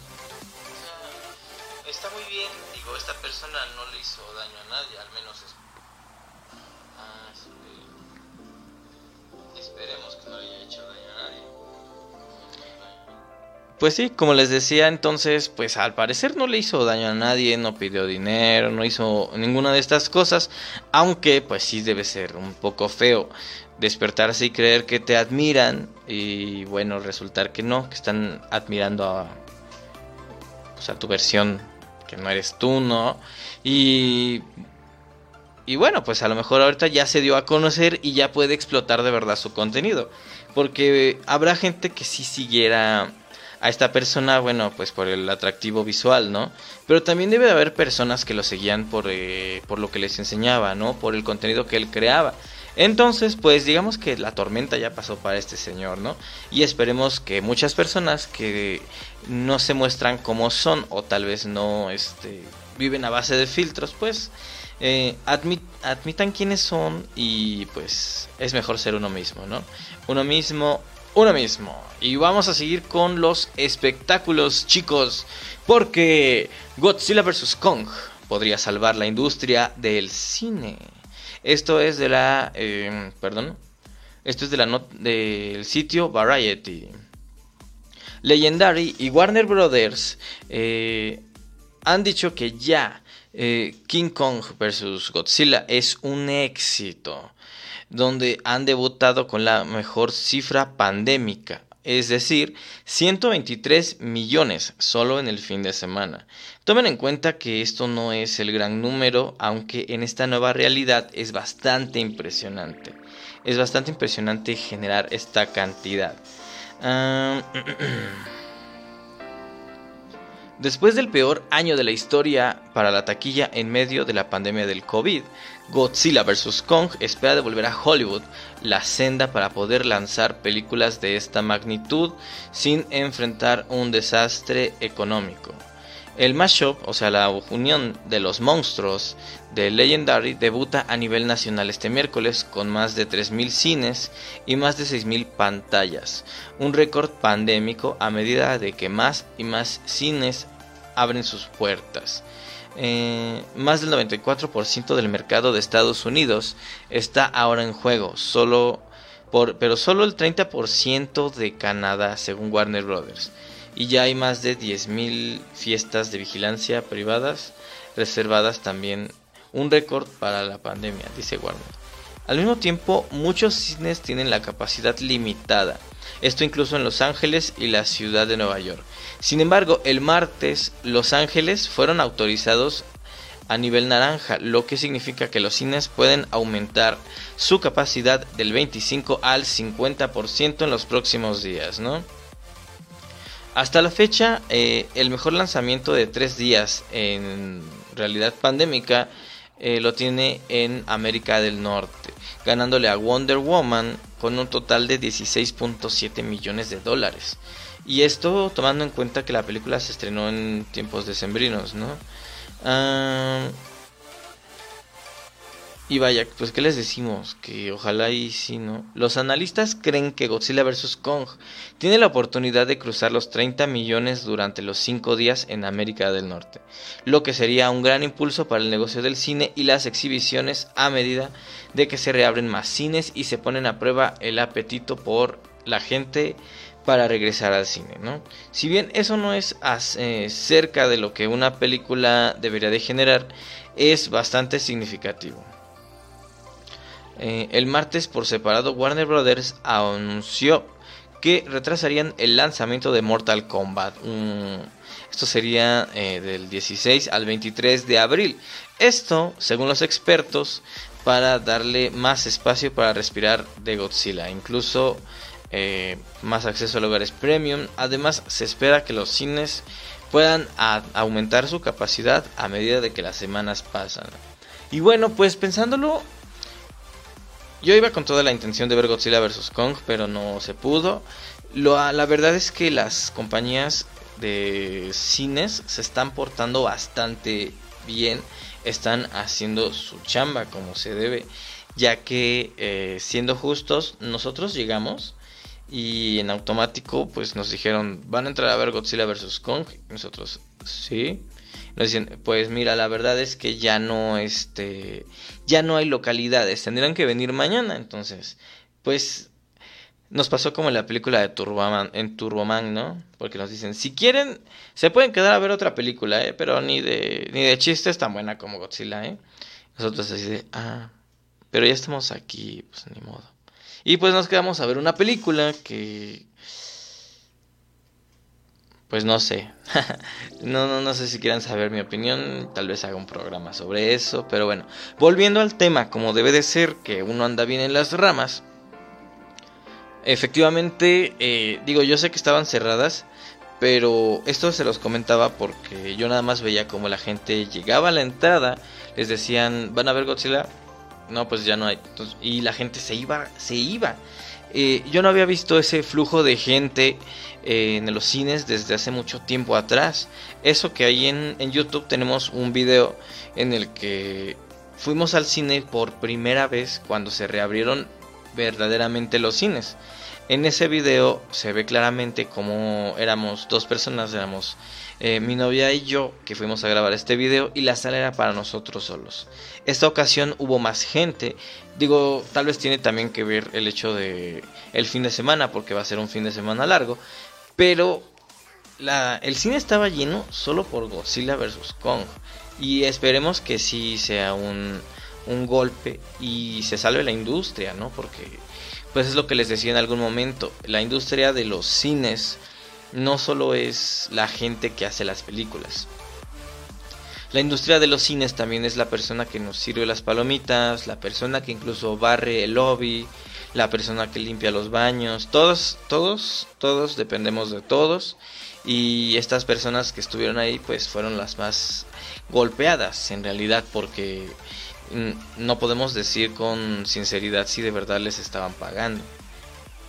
Pues sí, como les decía entonces, pues al parecer no le hizo daño a nadie, no pidió dinero, no hizo ninguna de estas cosas, aunque pues sí debe ser un poco feo despertarse y creer que te admiran y bueno, resultar que no, que están admirando a, pues, a tu versión que no eres tú, ¿no? Y y bueno, pues a lo mejor ahorita ya se dio a conocer y ya puede explotar de verdad su contenido. Porque habrá gente que sí siguiera a esta persona, bueno, pues por el atractivo visual, ¿no? Pero también debe de haber personas que lo seguían por, eh, por lo que les enseñaba, ¿no? Por el contenido que él creaba. Entonces, pues digamos que la tormenta ya pasó para este señor, ¿no? Y esperemos que muchas personas que no se muestran como son o tal vez no este, viven a base de filtros, pues eh, admitan quiénes son y pues es mejor ser uno mismo, ¿no? Uno mismo, uno mismo. Y vamos a seguir con los espectáculos, chicos, porque Godzilla vs. Kong podría salvar la industria del cine. Esto es de la, em, perdón, esto es de la del sitio Variety. Legendary y Warner Brothers eh, han dicho que ya eh, King Kong vs. Godzilla es un éxito, donde han debutado con la mejor cifra pandémica, es decir, 123 millones solo en el fin de semana. Tomen en cuenta que esto no es el gran número, aunque en esta nueva realidad es bastante impresionante. Es bastante impresionante generar esta cantidad. Después del peor año de la historia para la taquilla en medio de la pandemia del COVID, Godzilla vs. Kong espera devolver a Hollywood la senda para poder lanzar películas de esta magnitud sin enfrentar un desastre económico. El mashup, o sea, la unión de los monstruos de Legendary, debuta a nivel nacional este miércoles con más de 3.000 cines y más de 6.000 pantallas, un récord pandémico a medida de que más y más cines abren sus puertas. Eh, más del 94% del mercado de Estados Unidos está ahora en juego, solo pero solo el 30% de Canadá, según Warner Brothers. y ya hay más de 10.000 fiestas de vigilancia privadas reservadas también, un récord para la pandemia, dice Warner. Al mismo tiempo, muchos cines tienen la capacidad limitada, esto incluso en Los Ángeles y la ciudad de Nueva York. Sin embargo, el martes Los Ángeles fueron autorizados a nivel naranja, lo que significa que los cines pueden aumentar su capacidad del 25 al 50% en los próximos días, ¿no? Hasta la fecha, eh, el mejor lanzamiento de tres días en realidad pandémica eh, lo tiene en América del Norte, ganándole a Wonder Woman con un total de 16.7 millones de dólares. Y esto tomando en cuenta que la película se estrenó en tiempos decembrinos, ¿no? Ah, y vaya, pues qué les decimos, que ojalá y sí, ¿no? Los analistas creen que Godzilla vs. Kong tiene la oportunidad de cruzar los 30 millones durante los 5 días en América del Norte, lo que sería un gran impulso para el negocio del cine y las exhibiciones a medida de que se reabren más cines y se ponen a prueba el apetito por la gente para regresar al cine, ¿no? Si bien eso no es eh, cerca de lo que una película debería de generar, es bastante significativo. Eh, el martes por separado Warner Brothers anunció que retrasarían el lanzamiento de Mortal Kombat. esto sería eh, del 16 al 23 de abril. Esto, según los expertos, para darle más espacio para respirar de Godzilla. Incluso eh, más acceso a lugares premium. Además, se espera que los cines puedan aumentar su capacidad a medida de que las semanas pasan. Y bueno, pues pensándolo, yo iba con toda la intención de ver Godzilla vs. Kong, pero no se pudo. la verdad es que las compañías de cines se están portando bastante bien. Están haciendo su chamba como se debe. Ya que, eh, siendo justos, nosotros llegamos y en automático, pues nos dijeron, van a entrar a ver Godzilla vs. Kong. nosotros, sí. Nos dicen, pues mira, la verdad es que ya no, este, ya no hay localidades, tendrían que venir mañana. Entonces, pues nos pasó como en la película de Turboman, en Turboman, ¿no? Porque nos dicen, si quieren, se pueden quedar a ver otra película, ¿eh? Pero ni de, ni de chiste es tan buena como Godzilla, ¿eh? Nosotros así de, ah, pero ya estamos aquí, pues ni modo. Y pues nos quedamos a ver una película que... Pues no sé. no, no, no sé si quieran saber mi opinión. Tal vez haga un programa sobre eso. Pero bueno, volviendo al tema, como debe de ser que uno anda bien en las ramas. Efectivamente, eh, digo, yo sé que estaban cerradas. Pero esto se los comentaba porque yo nada más veía como la gente llegaba a la entrada. Les decían, ¿van a ver Godzilla? no, pues ya no hay. y la gente se iba, se iba. Eh, yo no había visto ese flujo de gente eh, en los cines desde hace mucho tiempo atrás. Eso que hay en, en YouTube tenemos un video en el que fuimos al cine por primera vez cuando se reabrieron verdaderamente los cines. En ese video se ve claramente como éramos dos personas, éramos eh, mi novia y yo que fuimos a grabar este video y la sala era para nosotros solos. Esta ocasión hubo más gente, digo, tal vez tiene también que ver el hecho de el fin de semana porque va a ser un fin de semana largo, pero el cine estaba lleno solo por Godzilla vs. Kong y esperemos que sí sea un, un golpe y se salve la industria, ¿no? Porque pues es lo que les decía en algún momento, la industria de los cines no solo es la gente que hace las películas. La industria de los cines también es la persona que nos sirve las palomitas, la persona que incluso barre el lobby, la persona que limpia los baños, todos, todos, todos dependemos de todos y estas personas que estuvieron ahí pues fueron las más golpeadas en realidad porque no podemos decir con sinceridad si de verdad les estaban pagando.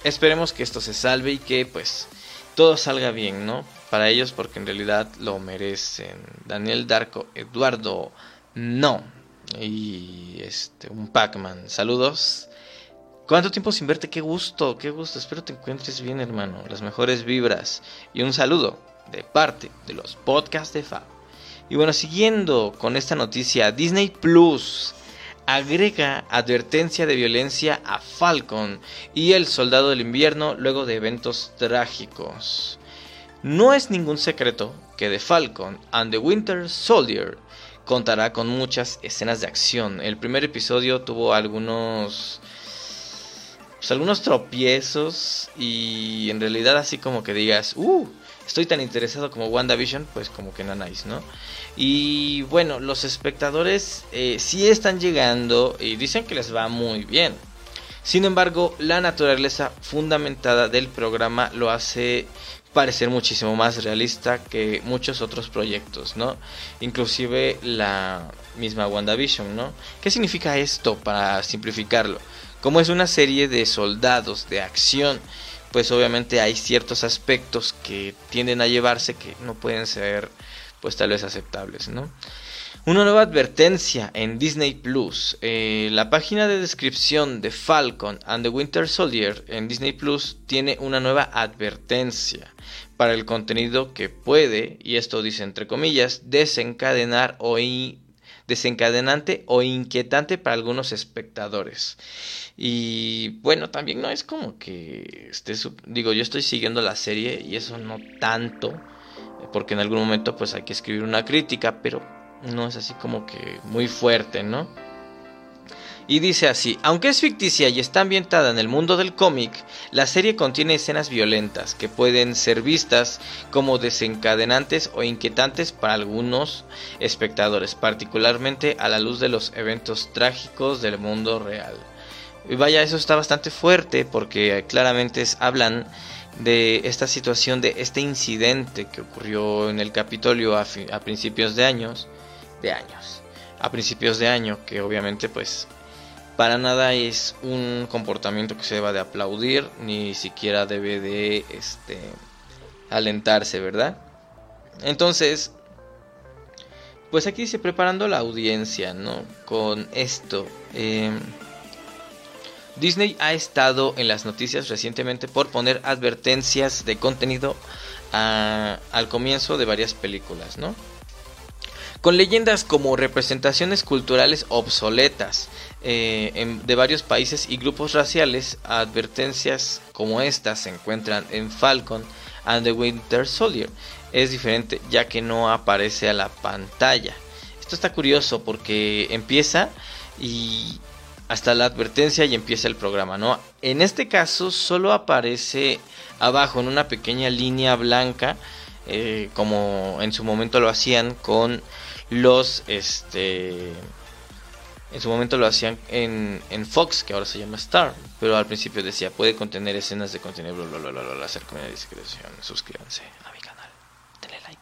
Esperemos que esto se salve y que pues todo salga bien, ¿no? Para ellos porque en realidad lo merecen. Daniel Darko, Eduardo, no. Y este, un Pac-Man. Saludos. ¿Cuánto tiempo sin verte? Qué gusto, qué gusto. Espero te encuentres bien, hermano. Las mejores vibras. Y un saludo de parte de los podcasts de Fab. Y bueno, siguiendo con esta noticia, Disney Plus agrega advertencia de violencia a Falcon y el Soldado del Invierno luego de eventos trágicos. No es ningún secreto que The Falcon and the Winter Soldier contará con muchas escenas de acción. El primer episodio tuvo algunos pues, algunos tropiezos y en realidad así como que digas, "Uh, estoy tan interesado como WandaVision", pues como que no nice, ¿no? Y bueno, los espectadores eh, sí están llegando y dicen que les va muy bien. Sin embargo, la naturaleza fundamentada del programa lo hace parecer muchísimo más realista que muchos otros proyectos, ¿no? Inclusive la misma WandaVision, ¿no? ¿Qué significa esto para simplificarlo? Como es una serie de soldados de acción, pues obviamente hay ciertos aspectos que tienden a llevarse que no pueden ser pues tal vez aceptables, ¿no? Una nueva advertencia en Disney Plus. Eh, la página de descripción de Falcon and the Winter Soldier en Disney Plus tiene una nueva advertencia para el contenido que puede, y esto dice entre comillas, desencadenar o desencadenante o inquietante para algunos espectadores. Y bueno, también no es como que esté, digo, yo estoy siguiendo la serie y eso no tanto, porque en algún momento pues hay que escribir una crítica, pero no es así como que muy fuerte, ¿no? Y dice así, aunque es ficticia y está ambientada en el mundo del cómic, la serie contiene escenas violentas que pueden ser vistas como desencadenantes o inquietantes para algunos espectadores, particularmente a la luz de los eventos trágicos del mundo real. Y vaya, eso está bastante fuerte porque claramente hablan de esta situación, de este incidente que ocurrió en el Capitolio a, a principios de años de años. A principios de año, que obviamente pues para nada es un comportamiento que se deba de aplaudir, ni siquiera debe de este alentarse, ¿verdad? Entonces, pues aquí dice preparando la audiencia, ¿no? Con esto. Em, Disney ha estado en las noticias recientemente por poner advertencias de contenido al comienzo de varias películas, ¿no? con leyendas como representaciones culturales obsoletas eh, de varios países y grupos raciales, advertencias como estas se encuentran en Falcon and the Winter Soldier. Es diferente ya que no aparece a la pantalla. Esto está curioso porque empieza y hasta la advertencia y empieza el programa, ¿no? En este caso solo aparece abajo en una pequeña línea blanca, eh, como en su momento lo hacían con los este en su momento lo hacían en, en, Fox, que ahora se llama Star, pero al principio decía, puede contener escenas de contenido, bla, bla, bla, bla, hacer comedia discreción, suscríbanse a mi canal, denle like.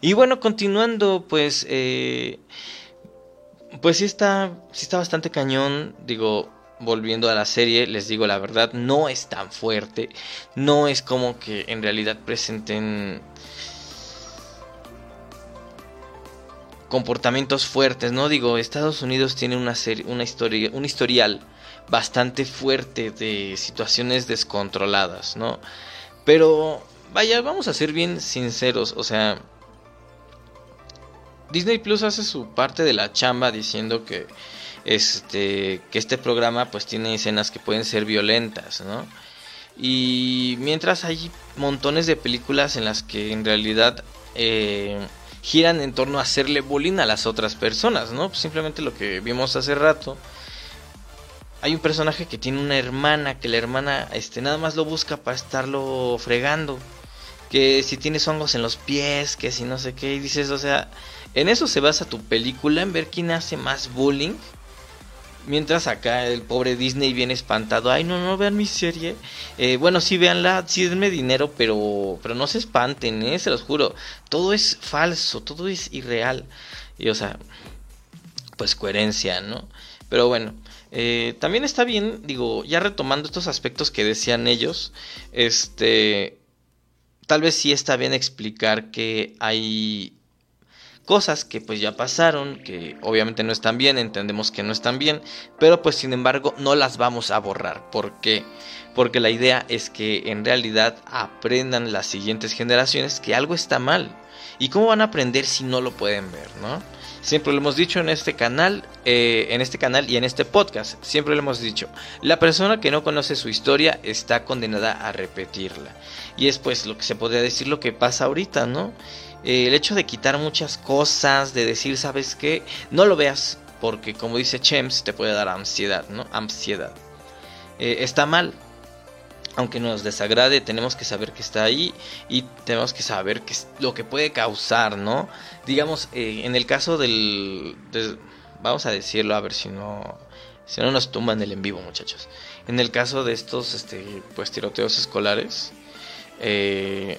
Y bueno, continuando, pues, eh, pues sí está, sí está bastante cañón, digo, volviendo a la serie, les digo la verdad, no es tan fuerte, no es como que en realidad presenten comportamientos fuertes, ¿no? Digo, Estados Unidos tiene una serie, una historia, un historial bastante fuerte de situaciones descontroladas, ¿no? Pero vaya, vamos a ser bien sinceros, o sea, Disney Plus hace su parte de la chamba diciendo que este que este programa pues tiene escenas que pueden ser violentas, ¿no? Y mientras hay montones de películas en las que en realidad eh, giran en torno a hacerle bullying a las otras personas, ¿no? Pues simplemente lo que vimos hace rato. Hay un personaje que tiene una hermana, que la hermana este, nada más lo busca para estarlo fregando. Que si tienes hongos en los pies, que si no sé qué, y dices, o sea, en eso se basa tu película, en ver quién hace más bullying Mientras acá el pobre Disney viene espantado. Ay, no, no vean mi serie. Eh, bueno, sí, veanla, sí, denme dinero, pero, pero no se espanten, ¿eh? se los juro. Todo es falso, todo es irreal. Y, o sea, pues coherencia, ¿no? Pero bueno, eh, también está bien, digo, ya retomando estos aspectos que decían ellos, este, tal vez sí está bien explicar que hay cosas que pues ya pasaron, que obviamente no están bien, entendemos que no están bien, pero pues sin embargo no las vamos a borrar. ¿Por qué? Porque la idea es que en realidad aprendan las siguientes generaciones que algo está mal. ¿Y cómo van a aprender si no lo pueden ver, no? Siempre lo hemos dicho en este canal, eh, en este canal y en este podcast. Siempre lo hemos dicho. La persona que no conoce su historia está condenada a repetirla. Y es pues lo que se podría decir lo que pasa ahorita, ¿no? Eh, el hecho de quitar muchas cosas, de decir, ¿sabes qué? No lo veas, porque como dice Chems, te puede dar ansiedad, ¿no? Ansiedad. Eh, está mal, aunque nos desagrade, tenemos que saber que está ahí y tenemos que saber qué es lo que puede causar, ¿no? Digamos, eh, en el caso del, Vamos a decirlo, a ver si no... Si no nos tumban el en vivo, muchachos. En el caso de estos, este, pues, tiroteos escolares, eh,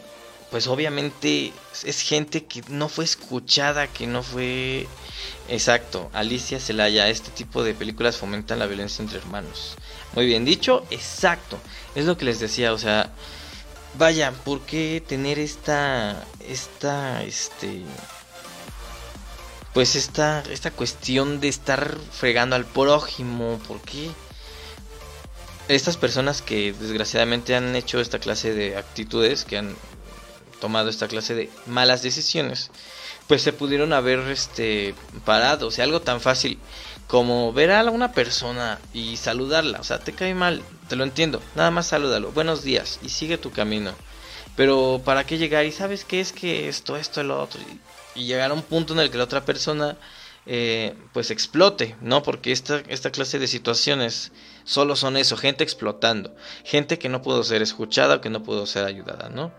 pues obviamente es gente que no fue escuchada, que no fue... Exacto, Alicia Celaya, este tipo de películas fomentan la violencia entre hermanos. Muy bien dicho, exacto. Es lo que les decía, o sea, vaya, ¿por qué tener esta, esta, este, pues esta, esta cuestión de estar fregando al prójimo? ¿Por qué? Estas personas que desgraciadamente han hecho esta clase de actitudes, que han tomado esta clase de malas decisiones, pues se pudieron haber este parado, o sea, algo tan fácil como ver a una persona y saludarla, o sea, te cae mal, te lo entiendo, nada más salúdalo, buenos días y sigue tu camino. Pero ¿para qué llegar? Y sabes qué es que esto, esto, lo otro. Y, llegar a un punto en el que la otra persona eh, pues explote, ¿no? Porque esta, esta clase de situaciones solo son eso, gente explotando, gente que no pudo ser escuchada o que no pudo ser ayudada, ¿no?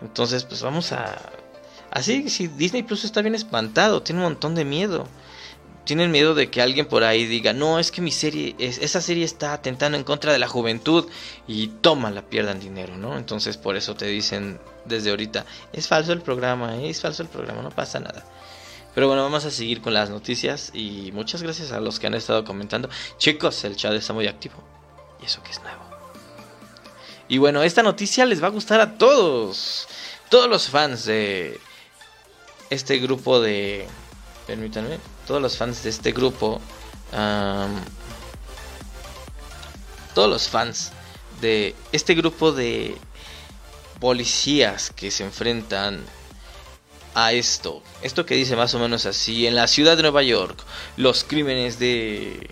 Entonces pues vamos a... Así, si Disney Plus está bien espantado, tiene un montón de miedo tienen miedo de que alguien por ahí diga, no, es que mi serie, esa serie está atentando en contra de la juventud y toma, la pierdan dinero, ¿no? Entonces por eso te dicen desde ahorita, es falso el programa, es falso el programa, no pasa nada. Pero bueno, vamos a seguir con las noticias y muchas gracias a los que han estado comentando. Chicos, el chat está muy activo y eso que es nuevo. Y bueno, esta noticia les va a gustar a todos, todos los fans de este grupo de permítanme, todos los fans de este grupo, todos los fans de este grupo de policías que se enfrentan a esto. Esto que dice más o menos así, en la ciudad de Nueva York, los crímenes de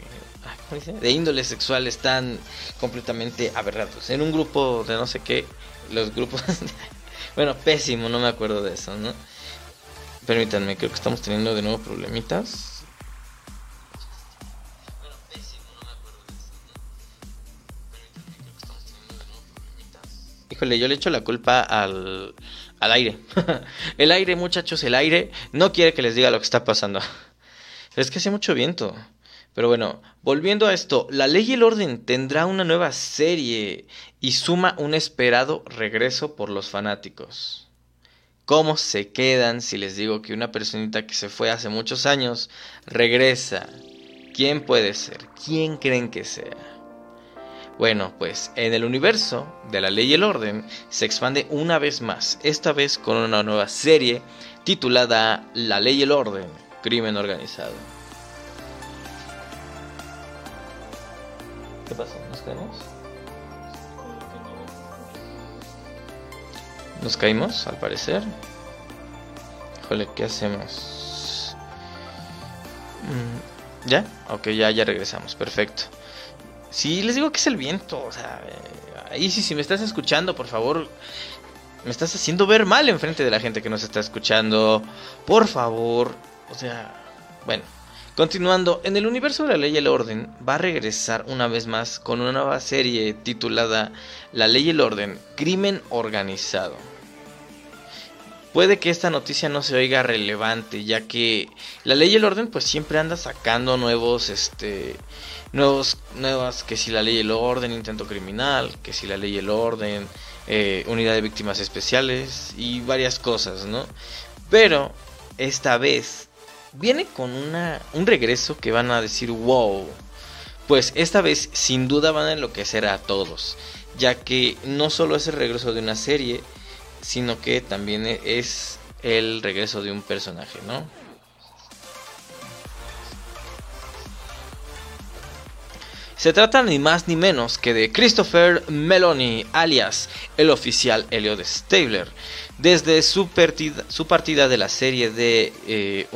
de índole sexual están completamente aberrados. En un grupo de no sé qué, los grupos bueno, pésimo, no me acuerdo de eso, ¿no? Permítanme, creo que estamos teniendo de nuevo problemitas. Híjole, yo le echo la culpa al, al aire. el aire, muchachos, el aire no quiere que les diga lo que está pasando. Es que hace mucho viento. Pero bueno, volviendo a esto, La Ley y el Orden tendrá una nueva serie y suma un esperado regreso por los fanáticos. ¿Cómo se quedan si les digo que una personita que se fue hace muchos años regresa? ¿Quién puede ser? ¿Quién creen que sea? Bueno, pues en el universo de la ley y el orden se expande una vez más, esta vez con una nueva serie titulada La ley y el orden, crimen organizado. ¿Qué pasa? ¿Nos quedamos? Nos caímos, al parecer. Híjole, ¿qué hacemos? Mm, ¿Ya? Ok, ya, ya regresamos. Perfecto. Sí, les digo que es el viento. O sea, eh, ahí sí, si me estás escuchando, por favor, me estás haciendo ver mal enfrente de la gente que nos está escuchando. Por favor. O sea, bueno. Continuando, en el universo de la ley y el orden va a regresar una vez más con una nueva serie titulada La ley y el orden, crimen organizado. Puede que esta noticia no se oiga relevante, ya que la ley y el orden pues siempre anda sacando nuevos, este, nuevos, nuevas, que si la ley y el orden, intento criminal, que si la ley y el orden, eh, unidad de víctimas especiales y varias cosas, ¿no? Pero esta vez viene con una, un regreso que van a decir wow. Pues esta vez sin duda van a enloquecer a todos, ya que no solo es el regreso de una serie, sino que también es el regreso de un personaje, ¿no? Se trata ni más ni menos que de Christopher Meloni, alias el oficial Elliot Stabler. Desde su partida, su partida de la serie de eh,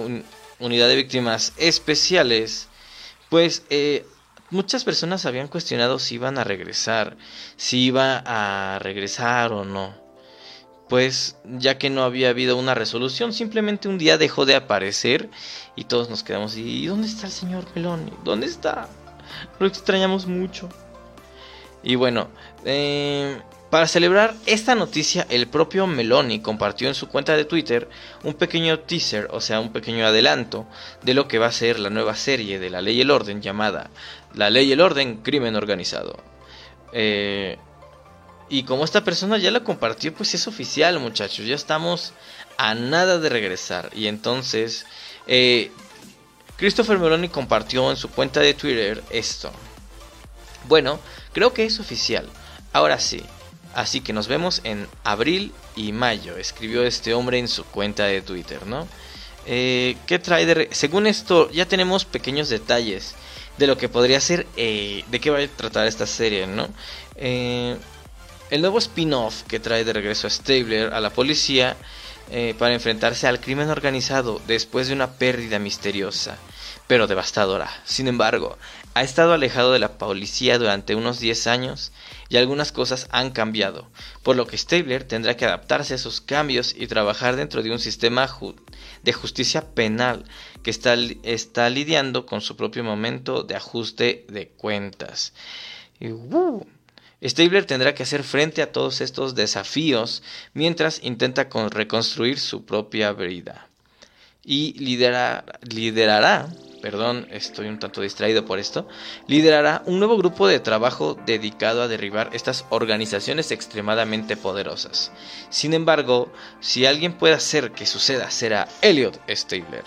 unidad de víctimas especiales, pues eh, muchas personas habían cuestionado si iban a regresar, si iba a regresar o no. Pues ya que no había habido una resolución, simplemente un día dejó de aparecer y todos nos quedamos y ¿dónde está el señor Meloni? ¿Dónde está? Lo extrañamos mucho. Y bueno, eh, para celebrar esta noticia, el propio Meloni compartió en su cuenta de Twitter un pequeño teaser, o sea, un pequeño adelanto de lo que va a ser la nueva serie de La Ley y el Orden llamada La Ley y el Orden, Crimen Organizado. Eh, y como esta persona ya la compartió, pues es oficial, muchachos, ya estamos a nada de regresar. Y entonces, eh, Christopher Meloni compartió en su cuenta de Twitter esto. Bueno, creo que es oficial. Ahora sí. Así que nos vemos en abril y mayo, escribió este hombre en su cuenta de Twitter, ¿no? Eh, ¿Qué trae de... Según esto, ya tenemos pequeños detalles de lo que podría ser, eh, de qué va a tratar esta serie, ¿no? Eh, el nuevo spin-off que trae de regreso a Stabler a la policía para enfrentarse al crimen organizado después de una pérdida misteriosa, pero devastadora. Sin embargo, ha estado alejado de la policía durante unos 10 años y algunas cosas han cambiado, por lo que Stabler tendrá que adaptarse a esos cambios y trabajar dentro de un sistema de justicia penal que está, está, lidiando con su propio momento de ajuste de cuentas. Uh, Stabler tendrá que hacer frente a todos estos desafíos mientras intenta reconstruir su propia vida. Y liderará perdón, estoy un tanto distraído por esto, liderará un nuevo grupo de trabajo dedicado a derribar estas organizaciones extremadamente poderosas. Sin embargo, si alguien puede hacer que suceda, será Elliot Stabler.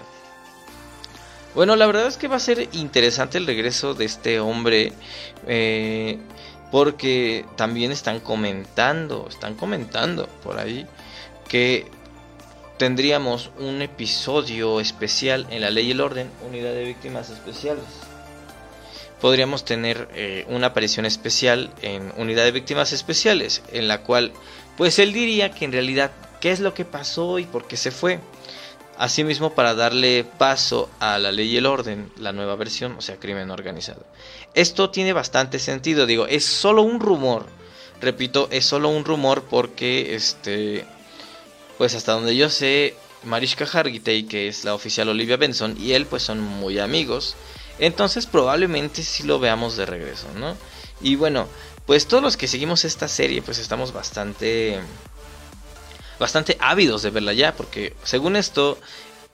Bueno, la verdad es que va a ser interesante el regreso de este hombre. Eh, porque también están comentando, están comentando por ahí que tendríamos un episodio especial en la ley y el orden, unidad de víctimas especiales. Podríamos tener eh, una aparición especial en unidad de víctimas especiales, en la cual pues él diría que en realidad qué es lo que pasó y por qué se fue. Asimismo para darle paso a la ley y el orden, la nueva versión, o sea, crimen organizado. Esto tiene bastante sentido, digo, es solo un rumor. Repito, es solo un rumor porque este pues hasta donde yo sé, Mariska Hargitay, que es la oficial Olivia Benson, y él pues son muy amigos. Entonces probablemente sí lo veamos de regreso, ¿no? Y bueno, pues todos los que seguimos esta serie pues estamos bastante bastante ávidos de verla ya porque según esto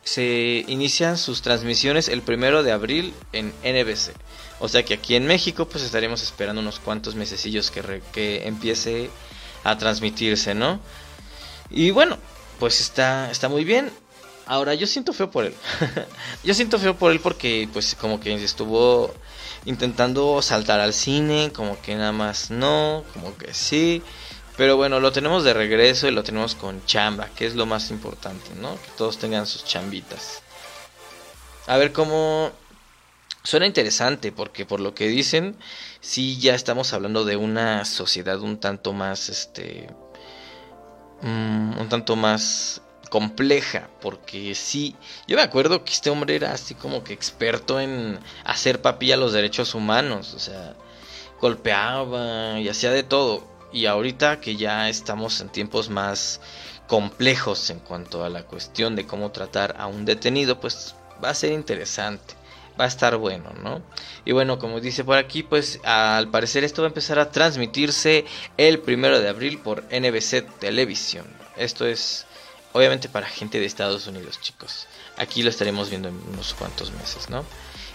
se inician sus transmisiones el primero de abril en NBC. O sea que aquí en México pues estaremos esperando unos cuantos mesecillos que, que empiece a transmitirse, ¿no? Y bueno, pues está, está muy bien. Ahora, yo siento feo por él. yo siento feo por él porque, pues, como que estuvo intentando saltar al cine, como que nada más no, como que sí. Pero bueno, lo tenemos de regreso y lo tenemos con chamba, que es lo más importante, ¿no? Que todos tengan sus chambitas. A ver cómo... Suena interesante porque por lo que dicen, sí ya estamos hablando de una sociedad un tanto más, este, Mm, un tanto más compleja, porque sí, yo me acuerdo que este hombre era así como que experto en hacer papilla los derechos humanos, o sea, golpeaba y hacía de todo. Y ahorita que ya estamos en tiempos más complejos en cuanto a la cuestión de cómo tratar a un detenido, pues va a ser interesante va a estar bueno, ¿no? Y bueno, como dice por aquí, pues al parecer esto va a empezar a transmitirse el primero de abril por NBC Televisión. Esto es obviamente para gente de Estados Unidos, chicos. Aquí lo estaremos viendo en unos cuantos meses, ¿no?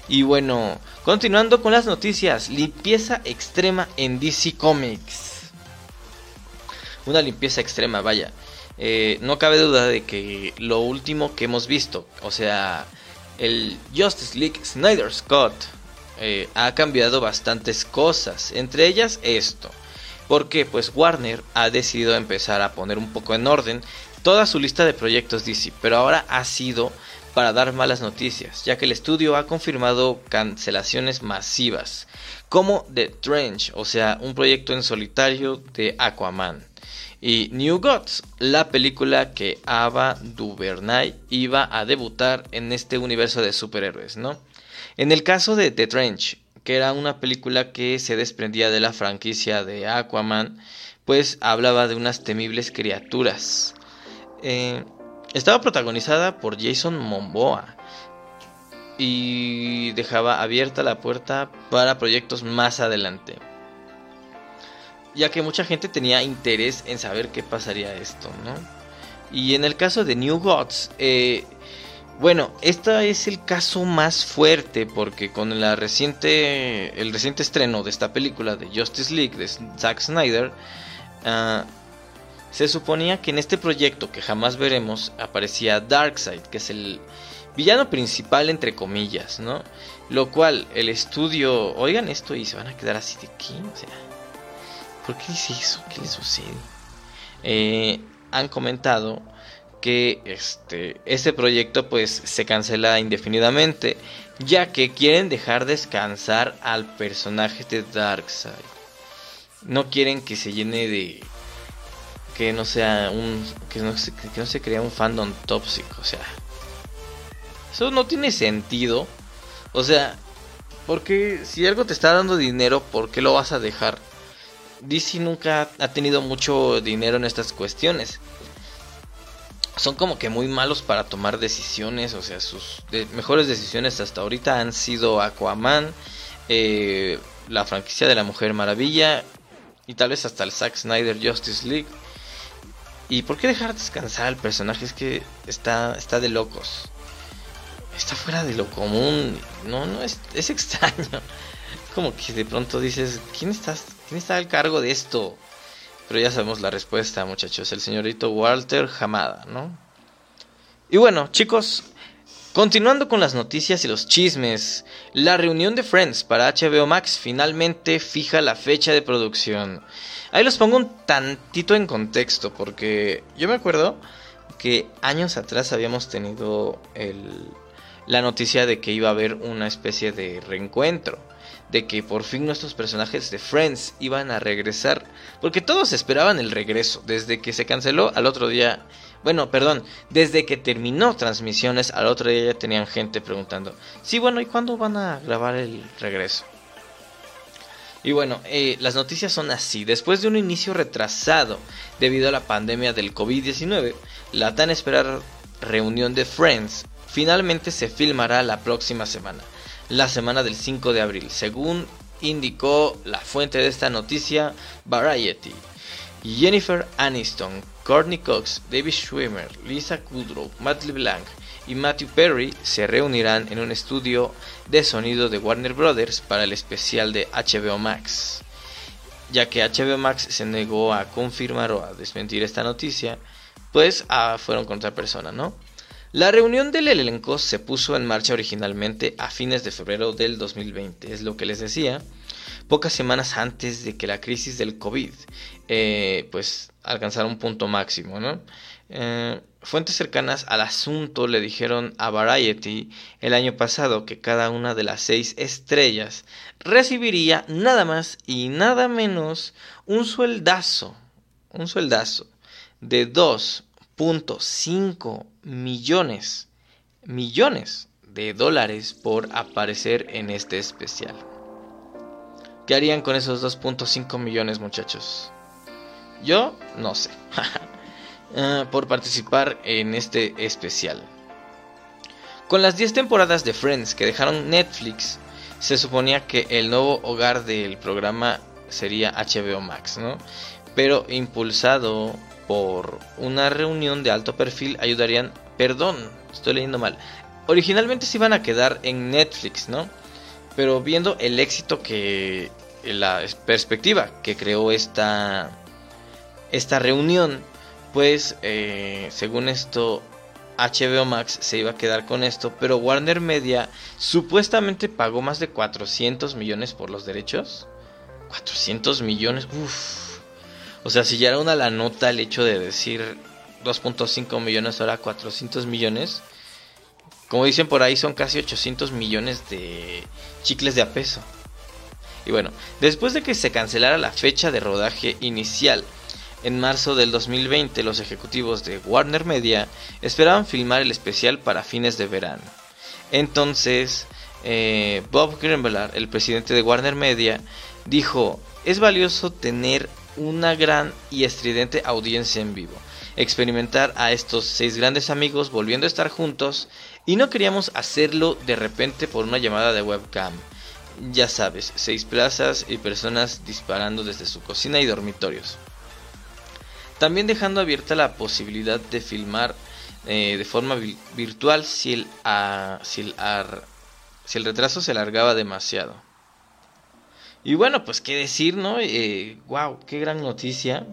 Y bueno, continuando con las noticias, limpieza extrema en DC Comics. Una limpieza extrema, vaya. Eh, no cabe duda de que lo último que hemos visto, o sea, el Justice League Snyder Scott eh, ha cambiado bastantes cosas, entre ellas esto. Porque pues Warner ha decidido empezar a poner un poco en orden toda su lista de proyectos DC, pero ahora ha sido para dar malas noticias, ya que el estudio ha confirmado cancelaciones masivas, como The Trench, o sea, un proyecto en solitario de Aquaman. Y New Gods, la película que Ava DuVernay iba a debutar en este universo de superhéroes, ¿no? En el caso de The Trench, que era una película que se desprendía de la franquicia de Aquaman, pues hablaba de unas temibles criaturas. Eh, estaba protagonizada por Jason Momoa y dejaba abierta la puerta para proyectos más adelante ya que mucha gente tenía interés en saber qué pasaría esto, ¿no? Y en el caso de New Gods, eh, bueno, este es el caso más fuerte porque con la reciente, el reciente estreno de esta película de Justice League de Zack Snyder, ah, se suponía que en este proyecto que jamás veremos aparecía Darkseid, que es el villano principal entre comillas, ¿no? Lo cual el estudio, oigan esto y se van a quedar así de qué, o sea, ¿Por qué dice eso? ¿Qué le sucede? Eh, han comentado que este, este proyecto pues se cancela indefinidamente ya que quieren dejar descansar al personaje de Darkseid. No quieren que se llene de que no sea un que no se, que no se crea un fandom tóxico, o sea, eso no tiene sentido. O sea, porque si algo te está dando dinero, ¿por qué lo vas a dejar? DC nunca ha tenido mucho dinero en estas cuestiones. Son como que muy malos para tomar decisiones, o sea, sus mejores decisiones hasta ahorita han sido Aquaman, eh, la franquicia de la Mujer Maravilla y tal vez hasta el Zack Snyder Justice League. ¿Y por qué dejar descansar al personaje? Es que está, está de locos. Está fuera de lo común. No, no, es, es extraño. Como que de pronto dices, ¿quién estás ¿Quién está al cargo de esto? Pero ya sabemos la respuesta, muchachos. El señorito Walter Hamada, ¿no? Y bueno, chicos, continuando con las noticias y los chismes, la reunión de Friends para HBO Max finalmente fija la fecha de producción. Ahí los pongo un tantito en contexto, porque yo me acuerdo que años atrás habíamos tenido la noticia de que iba a haber una especie de reencuentro de que por fin nuestros personajes de Friends iban a regresar, porque todos esperaban el regreso, desde que se canceló al otro día, bueno, perdón, desde que terminó transmisiones al otro día ya tenían gente preguntando, sí, bueno, ¿y cuándo van a grabar el regreso? Y bueno, eh, las noticias son así. Después de un inicio retrasado debido a la pandemia del COVID-19, la tan esperada reunión de Friends finalmente se filmará la próxima semana la semana del 5 de abril, según indicó la fuente de esta noticia, Variety. Jennifer Aniston, Courtney Cox, David Schwimmer, Lisa Kudrow, Matt LeBlanc y Matthew Perry se reunirán en un estudio de sonido de Warner Brothers para el especial de HBO Max. Ya que HBO Max se negó a confirmar o a desmentir esta noticia, pues ah, fueron con otra persona, ¿no? La reunión del elenco se puso en marcha originalmente a fines de febrero del 2020, es lo que les decía, pocas semanas antes de que la crisis del COVID eh, pues alcanzara un punto máximo. Eh, fuentes cercanas al asunto le dijeron a Variety el año pasado que cada una de las seis estrellas recibiría nada más y nada menos un sueldazo, un sueldazo de 2.5 millones, millones de dólares por aparecer en este especial. ¿Qué harían con esos 2.5 millones muchachos? Yo no sé. Ah, por participar en este especial. Con las 10 temporadas de Friends que dejaron Netflix, se suponía que el nuevo hogar del programa sería HBO Max, ¿no? Pero impulsado por una reunión de alto perfil ayudarían, perdón, estoy leyendo mal, originalmente se iban a quedar en Netflix, ¿no? Pero viendo el éxito que, la perspectiva que creó esta, esta reunión, pues eh, según esto HBO Max se iba a quedar con esto, pero Warner Media supuestamente pagó más de 400 millones por los derechos. 400 millones, uff o sea, si ya era una la nota el hecho de decir 2.5 millones, ahora 400 millones. Como dicen por ahí, son casi 800 millones de chicles de a peso. Y bueno, después de que se cancelara la fecha de rodaje inicial, En marzo del 2020 los ejecutivos de Warner Media esperaban filmar el especial para fines de verano. Entonces, eh, Bob Greenblatt, el presidente de Warner Media, dijo, es valioso tener una gran y estridente audiencia en vivo, experimentar a estos seis grandes amigos volviendo a estar juntos y no queríamos hacerlo de repente por una llamada de webcam. Ya sabes, seis plazas y personas disparando desde su cocina y dormitorios. También dejando abierta la posibilidad de filmar eh, de forma virtual si el, si, el si el retraso se alargaba demasiado. Y bueno, pues qué decir, ¿no? Eh, wow, qué gran noticia.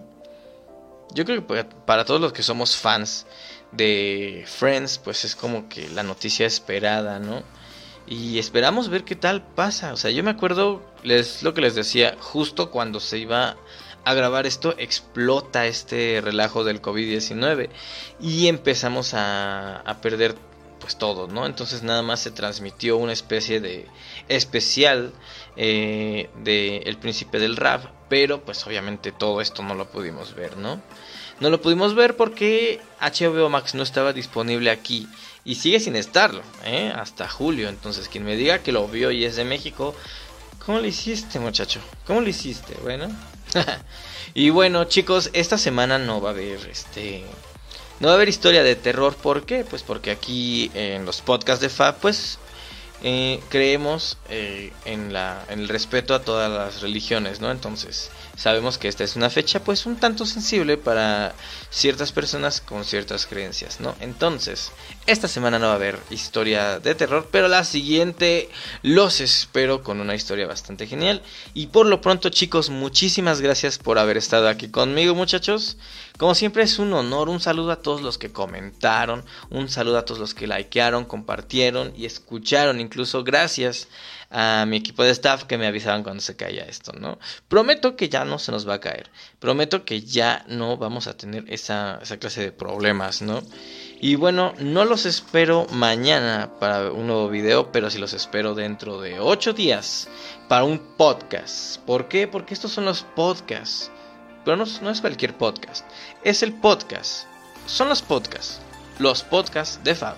Yo creo que para todos los que somos fans de Friends, pues es como que la noticia esperada, ¿no? Y esperamos ver qué tal pasa. O sea, yo me acuerdo, les, lo que les decía, justo cuando se iba a grabar esto, explota este relajo del COVID-19 y empezamos a, a perder pues todo, ¿no? Entonces nada más se transmitió una especie de especial eh, de El Príncipe del Rap, pero pues obviamente todo esto no lo pudimos ver, ¿no? No lo pudimos ver porque HBO Max no estaba disponible aquí y sigue sin estarlo, ¿eh? Hasta julio, entonces quien me diga que lo vio y es de México, ¿cómo lo hiciste muchacho? ¿Cómo lo hiciste? Bueno. y bueno chicos, esta semana no va a haber este no va a haber historia de terror, ¿por qué? Pues porque aquí en los podcasts de Fab, pues eh, creemos eh, en, la, en el respeto a todas las religiones, ¿no? Entonces, sabemos que esta es una fecha pues un tanto sensible para ciertas personas con ciertas creencias, ¿no? Entonces, esta semana no va a haber historia de terror, pero la siguiente los espero con una historia bastante genial. Y por lo pronto, chicos, muchísimas gracias por haber estado aquí conmigo, muchachos. Como siempre es un honor, un saludo a todos los que comentaron, un saludo a todos los que likearon, compartieron y escucharon, incluso gracias a mi equipo de staff que me avisaban cuando se caía esto, ¿no? Prometo que ya no se nos va a caer, prometo que ya no vamos a tener esa, clase de problemas, ¿no? Y bueno, no los espero mañana para un nuevo video, pero sí los espero dentro de 8 días para un podcast. ¿Por qué? Porque estos son los podcasts. Pero no, no es cualquier podcast, es el podcast. Son los podcasts. Los podcasts de Fab.